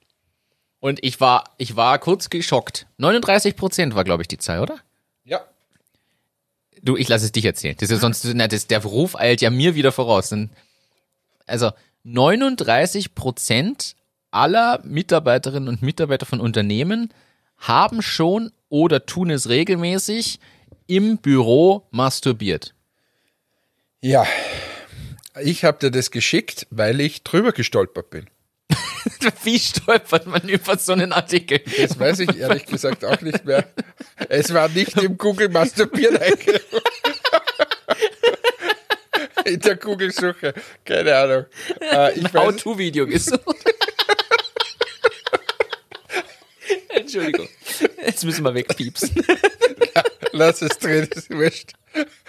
Und ich war, ich war kurz geschockt. 39 Prozent war, glaube ich, die Zahl, oder? Ja. Du, ich lasse es dich erzählen. Das ist ja sonst, na, das, der Ruf eilt ja mir wieder voraus. Also 39 Prozent aller Mitarbeiterinnen und Mitarbeiter von Unternehmen haben schon oder tun es regelmäßig im Büro masturbiert. Ja. Ich habe dir das geschickt, weil ich drüber gestolpert bin. Wie stolpert man über so einen Artikel? Das weiß ich ehrlich gesagt auch nicht mehr. Es war nicht im Google Masturbieren. In der Google-Suche. Keine Ahnung. Äh, ich weiß, How-to-Video gesucht. Entschuldigung. Jetzt müssen wir wegpiepsen. lass es drin, ist wurscht.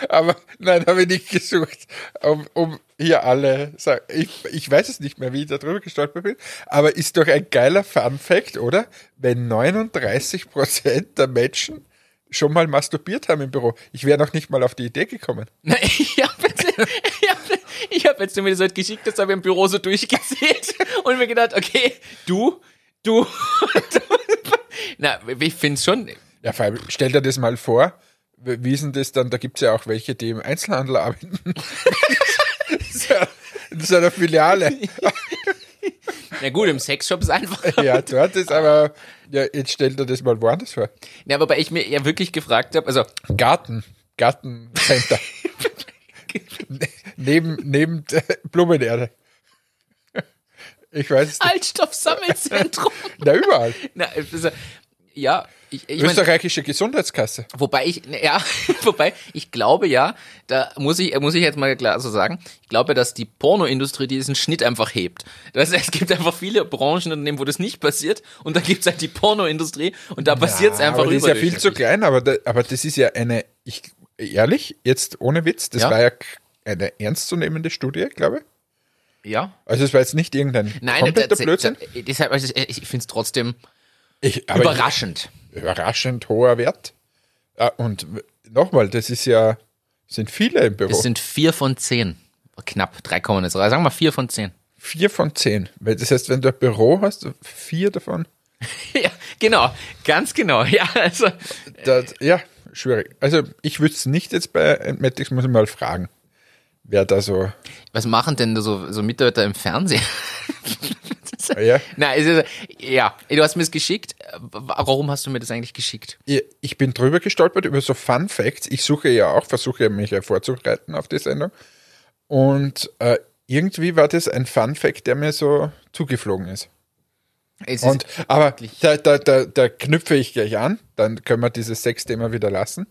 Aber nein, habe ich nicht gesucht, um, um hier alle sagen. Ich, ich weiß es nicht mehr, wie ich da drüber gestolpert bin, aber ist doch ein geiler Fun-Fact, oder? Wenn 39% der Menschen schon mal masturbiert haben im Büro. Ich wäre noch nicht mal auf die Idee gekommen. Na, ich habe jetzt, ich hab, ich hab jetzt, du mir das heute geschickt hast, habe ich im Büro so durchgezählt und mir gedacht, okay, du, du, du. Na, ich finde es schon, Ja, vor allem, stell dir das mal vor, wie ist denn das dann, da gibt's ja auch welche, die im Einzelhandel arbeiten. in so einer Filiale. na gut, im Sexshop ist einfach. Ja, dort ist aber, ja, jetzt stell dir das mal woanders vor. Ja, wobei ich mir ja wirklich gefragt habe, also Garten, Gartencenter. Ne- neben, neben Blumenerde. Ich weiß es nicht. Altstoffsammelzentrum. Na, überall. Na, also, Ja, ich, ich mein, Österreichische Gesundheitskasse. wobei ich, ja, wobei ich glaube ja, da muss ich, muss ich jetzt mal klar so sagen, ich glaube, dass die Pornoindustrie diesen Schnitt einfach hebt. Das heißt, es gibt einfach viele Branchen, wo das nicht passiert und da gibt's halt die Pornoindustrie und da passiert es einfach aber das ist ja viel zu klein, aber, da, aber das ist ja eine, ich, ehrlich, jetzt ohne Witz, das Ja. war ja eine ernstzunehmende Studie, glaube ich. Ja. Also es war jetzt nicht irgendein Nein, kompletter das- Blödsinn. das- deshalb, also ich finde es trotzdem Ich, überraschend. Ich, überraschend hoher Wert. Ja, und nochmal, das ist ja, sind viele im Büro. Das sind vier von zehn. Knapp, 3, jetzt. Sagen wir mal vier von zehn. vier von zehn. Weil Das heißt, wenn du ein Büro hast, vier davon. ja, genau. Ganz genau. Ja, also. Das, ja, schwierig. Also ich würde es nicht jetzt bei Entmatics, muss ich mal fragen, wer da so. Was machen denn so, so Mitarbeiter im Fernsehen? Ja, Nein, es ist, ja, du hast mir das geschickt. Warum hast du mir das eigentlich geschickt? ich bin drüber gestolpert über so Fun Facts. Ich suche ja auch, versuche mich ja vorzubereiten auf die Sendung. Und äh, irgendwie war das ein Fun Fact, der mir so zugeflogen ist. Es Und, ist aber da, da, da, da knüpfe ich gleich an, dann können wir dieses Sexthema wieder lassen.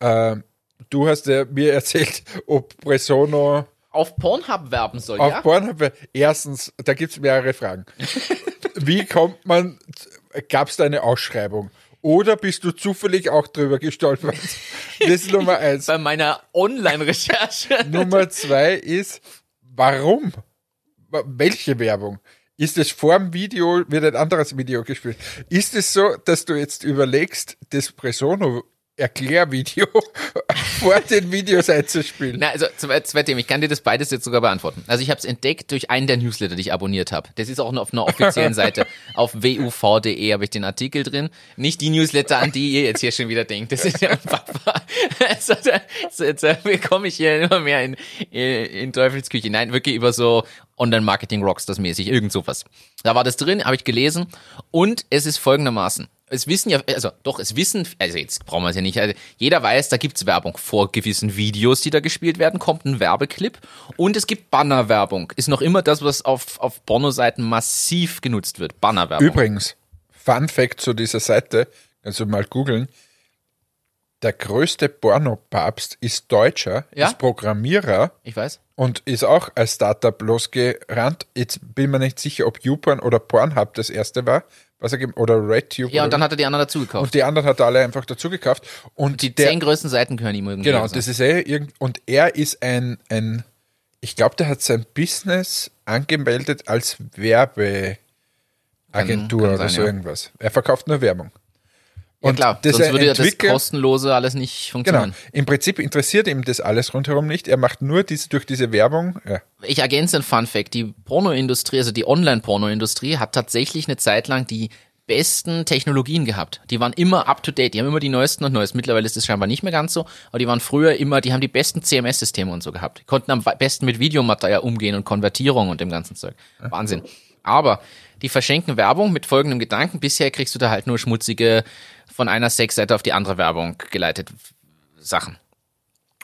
Ähm, du hast ja mir erzählt, ob Presono auf Pornhub werben soll, auf ja? Pornhub, erstens, da gibt es mehrere Fragen. Wie kommt man, gab es da eine Ausschreibung? Oder bist du zufällig auch drüber gestolpert? Das ist Nummer eins. Bei meiner Online-Recherche. Nummer zwei ist, warum? Welche Werbung? Ist es vor dem Video, wird ein anderes Video gespielt? Ist es so, dass du jetzt überlegst, das Presono Erklärvideo vor den Videos einzuspielen? Na, also zwei, zwei Themen. Ich kann dir das beides jetzt sogar beantworten. Also ich habe es entdeckt durch einen der Newsletter, die ich abonniert habe. Das ist auch nur auf einer offiziellen Seite. Auf wuv.de habe ich den Artikel drin. Nicht die Newsletter, an die ihr jetzt hier schon wieder denkt. Das ist ja unfassbar. Also, da- so, jetzt äh, komme ich hier immer mehr in, in, in Teufelsküche. Nein, wirklich über so Online-Marketing-Rockstars-mäßig, irgend sowas. Da war das drin, habe ich gelesen. Und es ist folgendermaßen. Es wissen ja, also doch, es wissen, also jetzt brauchen wir es ja nicht, also jeder weiß, da gibt's Werbung vor gewissen Videos, die da gespielt werden, kommt ein Werbeclip und es gibt Bannerwerbung. Ist noch immer das, was auf, auf Pornoseiten massiv genutzt wird. Bannerwerbung. Übrigens, Fun Fact zu dieser Seite, also mal googeln. Der größte Porno-Papst ist Deutscher, Ja? ist Programmierer Ich weiß. und ist auch als Startup losgerannt. Jetzt bin mir nicht sicher, ob YouPorn oder Pornhub das erste war, was er oder RedTube. Ja, und oder dann hat er die anderen dazu gekauft. und die anderen hat er alle einfach dazu gekauft. Und Die der, zehn größten Seiten gehören ihm irgendwie. Genau, oder das ist eh irgend und er ist ein, ein ich glaube, der hat sein Business angemeldet als Werbeagentur kann oder sein, so ja. irgendwas. Er verkauft nur Werbung. Ja klar, das sonst würde ja das kostenlose alles nicht Genau. funktionieren. Im Prinzip interessiert ihm das alles rundherum nicht. Er macht nur diese, durch diese Werbung. Ja. Ich ergänze ein Fun Fact. Die Pornoindustrie, also die Online-Pornoindustrie, hat tatsächlich eine Zeit lang die besten Technologien gehabt. Die waren immer up to date. Die haben immer die neuesten und neuesten. Mittlerweile ist das scheinbar nicht mehr ganz so. Aber die waren früher immer, die haben die besten CMS-Systeme und so gehabt. Die konnten am besten mit Videomaterial umgehen und Konvertierung und dem ganzen Zeug. Wahnsinn. Aber die verschenken Werbung mit folgendem Gedanken. Bisher kriegst du da halt nur schmutzige, von einer Sexseite auf die andere Werbung geleitet Sachen.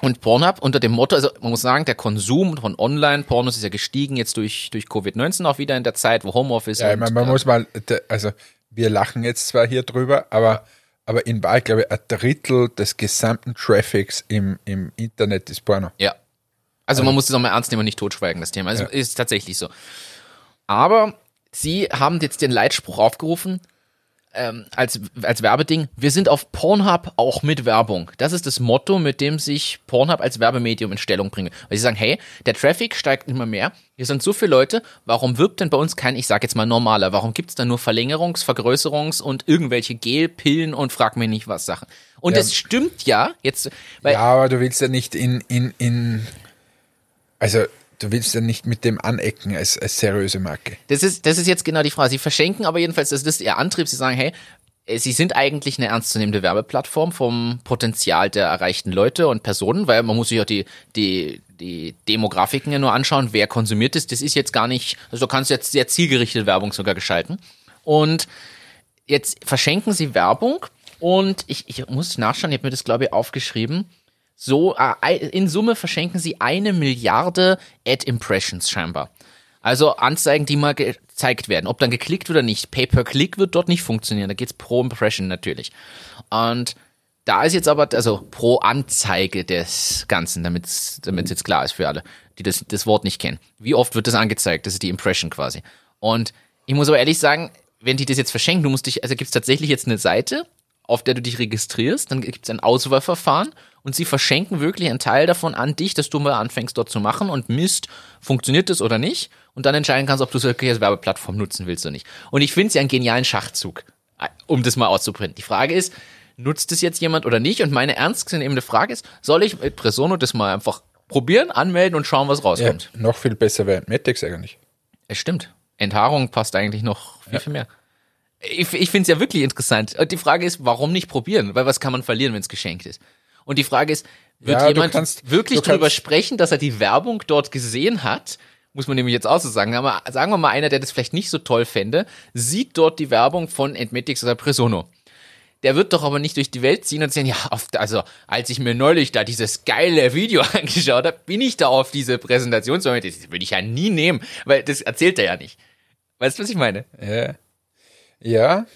Und Pornhub unter dem Motto, also man muss sagen, der Konsum von Online-Pornos ist ja gestiegen jetzt durch, durch Covid-19 auch wieder in der Zeit, wo Homeoffice Ja, und, meine, man äh, muss mal, also wir lachen jetzt zwar hier drüber, aber, aber in Wahrheit, glaube ich, ein Drittel des gesamten Traffics im, im Internet ist Porno. Ja. Also man muss das auch mal ernst nehmen und nicht totschweigen, das Thema. Also ist tatsächlich so. Aber sie haben jetzt den Leitspruch aufgerufen, ähm, als, als Werbeding, wir sind auf Pornhub auch mit Werbung. Das ist das Motto, mit dem sich Pornhub als Werbemedium in Stellung bringt. Weil sie sagen, hey, der Traffic steigt immer mehr, hier sind so viele Leute, warum wirbt denn bei uns kein, ich sag jetzt mal normaler, warum gibt's da nur Verlängerungs-, Vergrößerungs- und irgendwelche Gelpillen und frag mir nicht was Sachen. Und es stimmt ja, jetzt, Ja, aber du willst ja nicht in, in, in, also du willst ja nicht mit dem anecken als, als seriöse Marke. Das ist, das ist jetzt genau die Frage. Sie verschenken aber jedenfalls, das ist ihr Antrieb. Sie sagen, hey, äh, Sie sind eigentlich eine ernstzunehmende Werbeplattform vom Potenzial der erreichten Leute und Personen, weil man muss sich auch die, die, die Demografiken ja nur anschauen, wer konsumiert ist. Das ist jetzt gar nicht, also du kannst jetzt sehr zielgerichtete Werbung sogar gestalten. Und jetzt verschenken Sie Werbung und ich, ich muss nachschauen, ich habe mir das glaube ich aufgeschrieben. So, äh, in Summe verschenken Sie eine Milliarde Ad-Impressions scheinbar. Also Anzeigen, die mal gezeigt werden. Ob dann geklickt oder nicht. Pay-per-Click wird dort nicht funktionieren. Da geht's pro Impression natürlich. Und da ist jetzt aber, also pro Anzeige des Ganzen, damit es jetzt klar ist für alle, die das, das Wort nicht kennen. Wie oft wird das angezeigt? Das ist die Impression quasi. Und ich muss aber ehrlich sagen, wenn die das jetzt verschenken, du musst dich, also gibt es tatsächlich jetzt eine Seite, auf der du dich registrierst, dann gibt es ein Auswahlverfahren und sie verschenken wirklich einen Teil davon an dich, dass du mal anfängst dort zu machen und misst, funktioniert das oder nicht und dann entscheiden kannst, ob du solche als Werbeplattform nutzen willst oder nicht. Und ich finde es ja einen genialen Schachzug, um das mal auszuprinten. Die Frage ist, nutzt es jetzt jemand oder nicht? Und meine ernst gesehene Frage ist, soll ich mit Presono das mal einfach probieren, anmelden und schauen, was Ja, rauskommt? noch viel besser wäre Matrix eigentlich. Es stimmt. Enthaarung passt eigentlich noch viel, viel mehr. Ich, ich finde es ja wirklich interessant. Und die Frage ist, warum nicht probieren? Weil was kann man verlieren, wenn es geschenkt ist? Und die Frage ist, wird Ja, jemand kannst- wirklich drüber sprechen, dass er die Werbung dort gesehen hat? Muss man nämlich jetzt auch so sagen. Aber sagen wir mal, einer, der das vielleicht nicht so toll fände, sieht dort die Werbung von Entmetics oder Presono. Der wird doch aber nicht durch die Welt ziehen und sagen, ja, auf, also als ich mir neulich da dieses geile Video angeschaut habe, bin ich da auf diese Präsentation, das würde ich ja nie nehmen, weil das erzählt er ja nicht. Weißt du, was ich meine? Ja. Ja,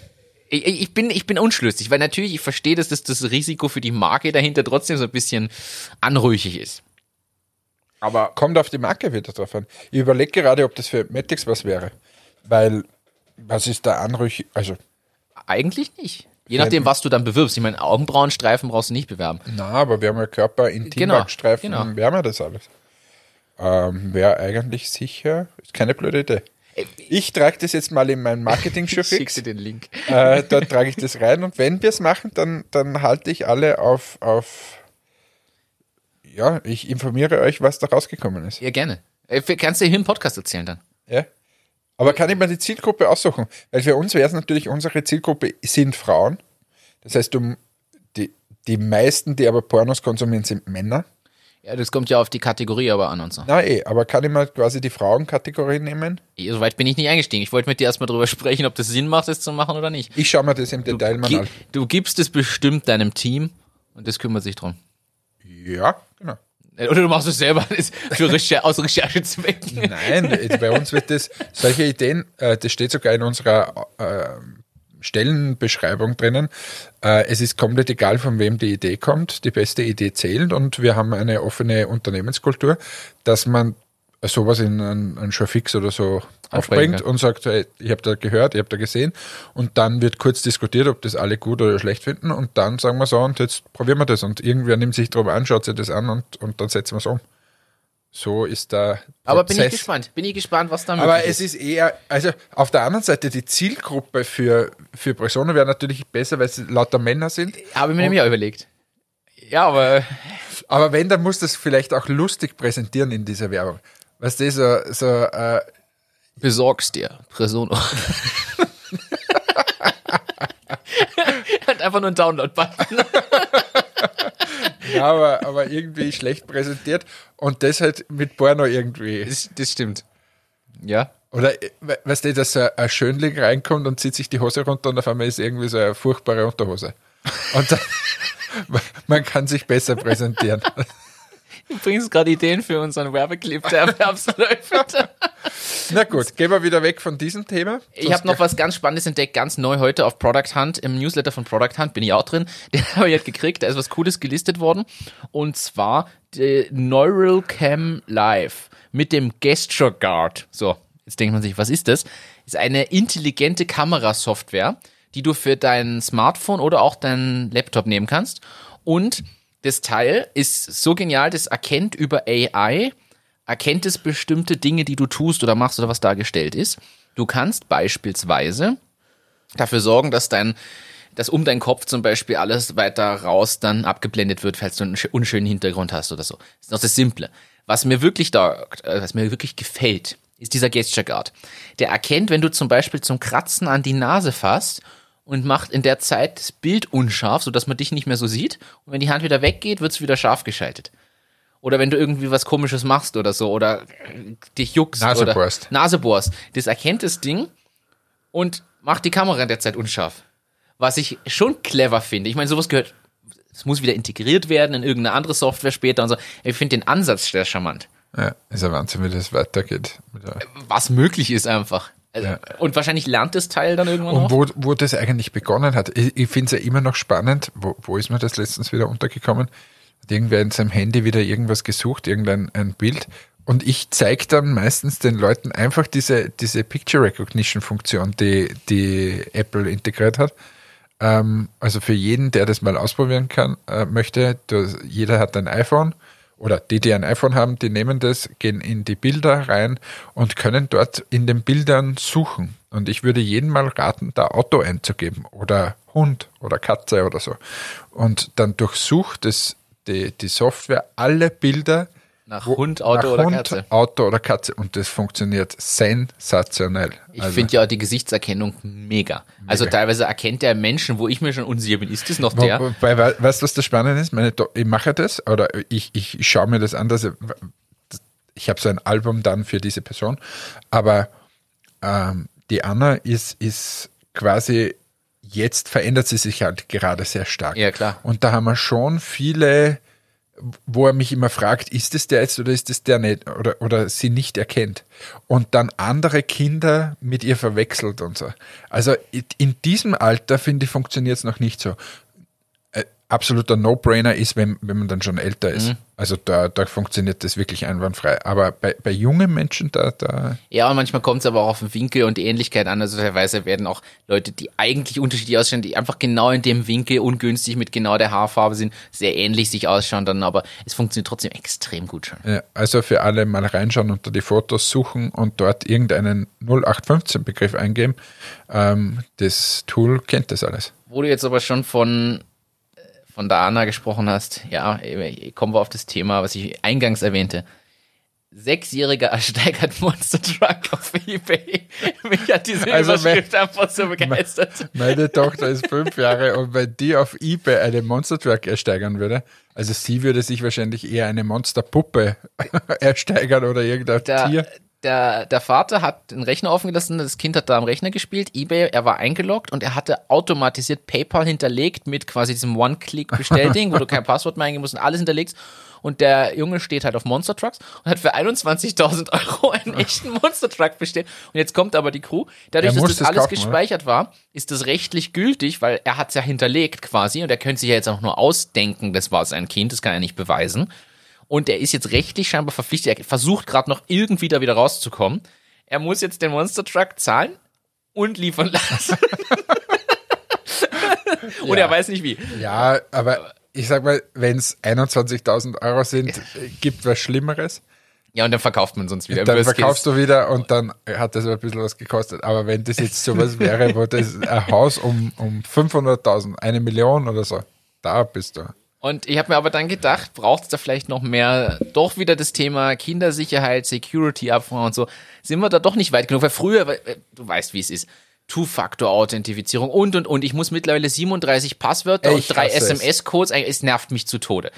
Ich, ich bin, ich bin unschlüssig, weil natürlich, ich verstehe, dass das, das Risiko für die Marke dahinter trotzdem so ein bisschen anrüchig ist. aber kommt auf die Marke wieder drauf an. Ich überlege gerade, ob das für Matrix was wäre. Weil, was ist da anrüchig? Also, Eigentlich nicht. Je nachdem, was du dann bewirbst. Ich meine, Augenbrauenstreifen brauchst du nicht bewerben. na, aber wir haben ja Körper, Intimwachstreifen, genau. wir haben ja das alles. Ähm, wäre eigentlich sicher, ist keine blöde Idee. Ich trage das jetzt mal in mein marketing show Schickst dir den Link. äh, dort trage ich das rein und wenn wir es machen, dann, dann halte ich alle auf, auf, ja, ich informiere euch, was da rausgekommen ist. Ja, gerne. Äh, Kannst du hier im Podcast erzählen dann? Ja. Aber kann ich mir die Zielgruppe aussuchen? Weil für uns wäre es natürlich, unsere Zielgruppe sind Frauen. Das heißt, du, die, die meisten, die aber Pornos konsumieren, sind Männer. Ja, das kommt ja auf die Kategorie aber an und so. Na eh, aber kann ich mal quasi die Frauenkategorie nehmen? Eh, Soweit bin ich nicht eingestiegen. Ich wollte mit dir erstmal drüber sprechen, ob das Sinn macht, das zu machen oder nicht. Ich schaue mir das im Detail mal an. Du gibst es bestimmt deinem Team und das kümmert sich drum. Ja, genau. Äh, Oder du machst es selber für Recher aus Recherchezwecken. Nein, bei uns wird das, solche Ideen, äh, das steht sogar in unserer äh, Stellenbeschreibung drinnen. Äh, es ist komplett egal, von wem die Idee kommt. Die beste Idee zählt und wir haben eine offene Unternehmenskultur, dass man sowas in einen, einen Showfix oder so aufbringt und sagt, hey, ich habe da gehört, ich habe da gesehen und dann wird kurz diskutiert, ob das alle gut oder schlecht finden und dann sagen wir so und jetzt probieren wir das und irgendwer nimmt sich darüber an, schaut sich das an und, und dann setzen wir es um. So ist der Aber bin ich gespannt. Bin ich gespannt, was da Aber möglich es ist eher, also auf der anderen Seite, die Zielgruppe für, für Personen wäre natürlich besser, weil sie lauter Männer sind. Habe ich mir nämlich auch überlegt. Ja, aber Aber wenn, dann muss das vielleicht auch lustig präsentieren in dieser Werbung. Weißt du, so, so äh, besorgst dir Presono. Hat einfach nur einen Download-Button. ja, aber, aber irgendwie schlecht präsentiert und das halt mit Porno irgendwie. Das, das stimmt. Ja. Oder äh, we- weißt du, dass ein ein Schönling reinkommt und zieht sich die Hose runter und auf einmal ist irgendwie so eine furchtbare Unterhose. Und dann, man kann sich besser präsentieren. Du bringst gerade Ideen für unseren Werbeclip, der Erwerbsläuft. Na gut, gehen wir wieder weg von diesem Thema. Ich habe noch was ganz Spannendes entdeckt, ganz neu heute auf Product Hunt. Im Newsletter von Product Hunt bin ich auch drin. Den habe ich jetzt gekriegt. Da ist was Cooles gelistet worden. Und zwar die Neural Cam Live mit dem Gesture Guard. So, jetzt denkt man sich, was ist das? Ist eine intelligente Kamerasoftware, die du für dein Smartphone oder auch dein Laptop nehmen kannst. Und das Teil ist so genial, das erkennt über AI, erkennt es bestimmte Dinge, die du tust oder machst oder was dargestellt ist. Du kannst beispielsweise dafür sorgen, dass dein, dass um deinen Kopf zum Beispiel alles weiter raus dann abgeblendet wird, falls du einen sch- unschönen Hintergrund hast oder so. Das ist noch das Simple. Was mir wirklich da, äh, was mir wirklich gefällt, ist dieser Gesture Guard. Der erkennt, wenn du zum Beispiel zum Kratzen an die Nase fasst und macht in der Zeit das Bild unscharf, sodass man dich nicht mehr so sieht. Und wenn die Hand wieder weggeht, wird es wieder scharf geschaltet. Oder wenn du irgendwie was komisches machst oder so, oder äh, dich juckst. Nase oder bohrst. Nase bohrst. Das erkennt das Ding und macht die Kamera in der Zeit unscharf. Was ich schon clever finde. Ich meine, sowas gehört, es muss wieder integriert werden in irgendeine andere Software später und so. Ich finde den Ansatz sehr charmant. Ja, ist ja Wahnsinn, wie das weitergeht. Der- Was möglich ist einfach. Also, Ja. Und wahrscheinlich lernt das Teil dann irgendwann Und wo, wo das eigentlich begonnen hat, ich, ich finde es ja immer noch spannend, wo, wo ist mir das letztens wieder untergekommen? Hat irgendwer in seinem Handy wieder irgendwas gesucht, irgendein ein Bild. Und ich zeige dann meistens den Leuten einfach diese, diese Picture Recognition Funktion, die, die Apple integriert hat. Ähm, also für jeden, der das mal ausprobieren kann, äh, möchte, das, jeder hat ein iPhone oder die, die ein iPhone haben, die nehmen das, gehen in die Bilder rein und können dort in den Bildern suchen. Und ich würde jedem mal raten, da Auto einzugeben oder Hund oder Katze oder so. Und dann durchsucht es die, die Software alle Bilder Nach wo- Hund, Auto nach oder Hund, Katze. Auto oder Katze. Und das funktioniert sensationell. Ich Also- finde ja die Gesichtserkennung mega. Also teilweise erkennt der Menschen, wo ich mir schon unsicher bin, ist das noch Wo- der? Wobei, we- weißt du, was das Spannende ist? Meine, ich mache das oder ich, ich, ich schaue mir das an, dass ich, ich habe so ein Album dann für diese Person, aber ähm, die Anna ist, ist quasi, jetzt verändert sie sich halt gerade sehr stark. Ja, klar. Und da haben wir schon viele, wo er mich immer fragt, ist es der jetzt oder ist es der nicht oder, oder sie nicht erkennt und dann andere Kinder mit ihr verwechselt und so. Also in diesem Alter, finde ich, funktioniert es noch nicht so. Absoluter No-Brainer ist, wenn, wenn man dann schon älter ist. Also da, da funktioniert das wirklich einwandfrei. Aber bei, bei jungen Menschen, da, da Ja, und manchmal kommt es aber auch auf den Winkel und die Ähnlichkeit an. Also teilweise werden auch Leute, die eigentlich unterschiedlich ausschauen, die einfach genau in dem Winkel ungünstig mit genau der Haarfarbe sind, sehr ähnlich sich ausschauen dann, aber es funktioniert trotzdem extrem gut schon. Ja, also für alle mal reinschauen, unter die Fotos suchen und dort irgendeinen 0815-Begriff eingeben. Ähm, das Tool kennt das alles. Wo du jetzt aber schon von, von der Anna gesprochen hast, ja, kommen wir auf das Thema, was ich eingangs erwähnte. Sechsjähriger ersteigert Monster Truck auf Ebay. Mich hat diese Also Überschrift einfach so begeistert. Meine Tochter ist fünf Jahre und wenn die auf Ebay eine Monster Truck ersteigern würde, also sie würde sich wahrscheinlich eher eine Monsterpuppe ersteigern oder irgendein Der, Tier. Der, der Vater hat den Rechner offen gelassen, das Kind hat da am Rechner gespielt, Ebay, er war eingeloggt und er hatte automatisiert PayPal hinterlegt mit quasi diesem One-Click-Bestellding, wo du kein Passwort mehr eingeben musst und alles hinterlegst. Und der Junge steht halt auf Monster Trucks und hat für 21.000 Euro einen echten Monster Truck bestellt. Und jetzt kommt aber die Crew. Dadurch, dass das das alles kaufen, oder? gespeichert war, ist das rechtlich gültig, weil er hat es ja hinterlegt quasi und er könnte sich ja jetzt auch nur ausdenken, das war sein Kind, das kann er nicht beweisen. Und er ist jetzt rechtlich scheinbar verpflichtet. Er versucht gerade noch irgendwie da wieder rauszukommen. Er muss jetzt den Monster Truck zahlen und liefern lassen. und er weiß nicht wie. Ja, aber ich sag mal, wenn es 21.000 Euro sind, äh, gibt was Schlimmeres. Ja, und dann verkauft man sonst wieder. Dann Worst verkaufst case. du wieder und dann hat das ein bisschen was gekostet. Aber wenn das jetzt sowas wäre, wo das ein Haus um, um 500.000, eine Million oder so, da bist du. Und ich habe mir aber dann gedacht, braucht es da vielleicht noch mehr, doch wieder das Thema Kindersicherheit, Security abfragen und so. Sind wir da doch nicht weit genug? Weil früher, äh, du weißt, wie es ist. Two-Factor-Authentifizierung und und und. Ich muss mittlerweile 37 Passwörter Ich und drei. SMS-Codes. Es nervt mich zu Tode.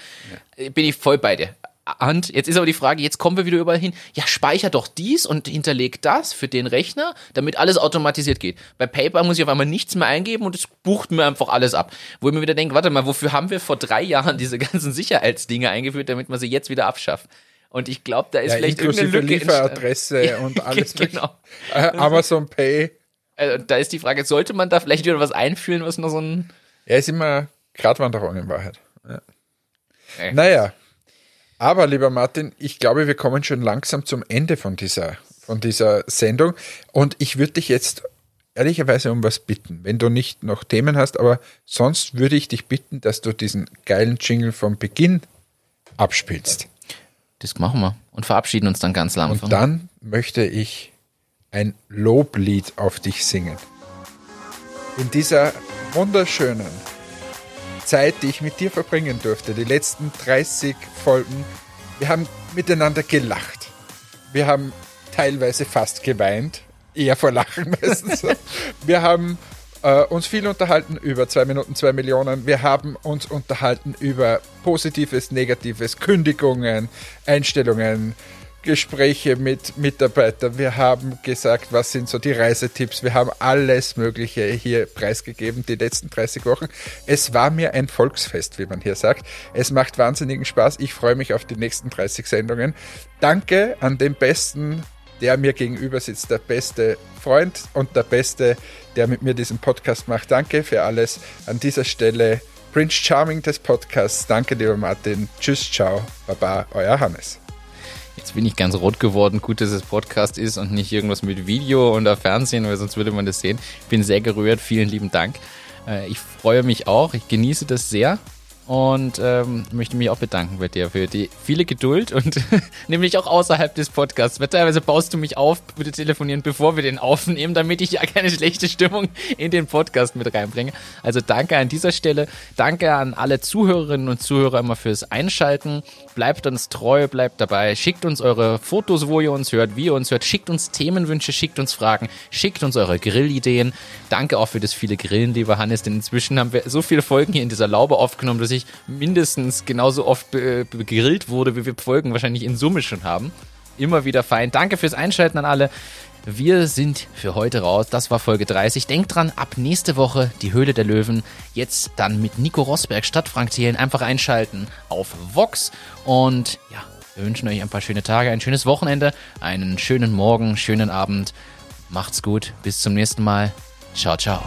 Äh, Bin ich voll bei dir. Und jetzt ist aber die Frage, jetzt kommen wir wieder überall hin. Ja, speicher doch dies und hinterleg das für den Rechner, damit alles automatisiert geht. Bei PayPal muss ich auf einmal nichts mehr eingeben und es bucht mir einfach alles ab. Wo ich mir wieder denke, warte mal, wofür haben wir vor drei Jahren diese ganzen Sicherheitsdinge eingeführt, damit man sie jetzt wieder abschafft? Und ich glaube, da ist Ja, vielleicht irgendeine Lücke. Lieferadresse und alles. genau. Äh, Amazon Pay. Also, da ist die Frage, sollte man da vielleicht wieder was einführen, was noch so ein... Er ist immer Gratwanderung in Wahrheit. Ja. Naja, aber lieber Martin, ich glaube, wir kommen schon langsam zum Ende von dieser, von dieser Sendung. Und ich würde dich jetzt ehrlicherweise um was bitten, wenn du nicht noch Themen hast, aber sonst würde ich dich bitten, dass du diesen geilen Jingle vom Beginn abspielst. Das machen wir und verabschieden uns dann ganz langsam. Und dann möchte ich ein Loblied auf dich singen. In dieser wunderschönen Zeit, die ich mit dir verbringen durfte, die letzten 30 Folgen, wir haben miteinander gelacht. Wir haben teilweise fast geweint, eher vor Lachen meistens. Wir haben äh, uns viel unterhalten über 2 Minuten 2 Millionen. Wir haben uns unterhalten über Positives, Negatives, Kündigungen, Einstellungen, Gespräche mit Mitarbeitern, wir haben gesagt, was sind so die Reisetipps, wir haben alles Mögliche hier preisgegeben die letzten 30 Wochen. Es war mir ein Volksfest, wie man hier sagt. Es macht wahnsinnigen Spaß. Ich freue mich auf die nächsten 30 Sendungen. Danke an den besten, der mir gegenüber sitzt, der beste Freund und der beste, der mit mir diesen Podcast macht. Danke für alles. An dieser Stelle Prince Charming des Podcasts. Danke, lieber Martin. Tschüss, ciao, baba, euer Hannes. Jetzt bin ich ganz rot geworden. Gut, dass es Podcast ist und nicht irgendwas mit Video oder Fernsehen, weil sonst würde man das sehen. Ich bin sehr gerührt. Vielen lieben Dank. Äh, ich freue mich auch. Ich genieße das sehr und ähm, möchte mich auch bedanken bei dir für die viele Geduld und nämlich auch außerhalb des Podcasts. Weil teilweise baust du mich auf, würde telefonieren, bevor wir den aufnehmen, damit ich ja keine schlechte Stimmung in den Podcast mit reinbringe. Also danke an dieser Stelle. Danke an alle Zuhörerinnen und Zuhörer immer fürs Einschalten. Bleibt uns treu, bleibt dabei. Schickt uns eure Fotos, wo ihr uns hört, wie ihr uns hört. Schickt uns Themenwünsche, schickt uns Fragen, schickt uns eure Grillideen. Danke auch für das viele Grillen, lieber Hannes, denn inzwischen haben wir so viele Folgen hier in dieser Laube aufgenommen, dass ich mindestens genauso oft gegrillt wurde, wie wir Folgen wahrscheinlich in Summe schon haben. Immer wieder fein. Danke fürs Einschalten an alle. Wir sind für heute raus. Das war Folge 30. Denkt dran, ab nächste Woche die Höhle der Löwen. Jetzt dann mit Nico Rosberg statt Frank Thelen. Einfach einschalten auf Vox. Und ja, wir wünschen euch ein paar schöne Tage, ein schönes Wochenende, einen schönen Morgen, schönen Abend. Macht's gut. Bis zum nächsten Mal. Ciao, ciao.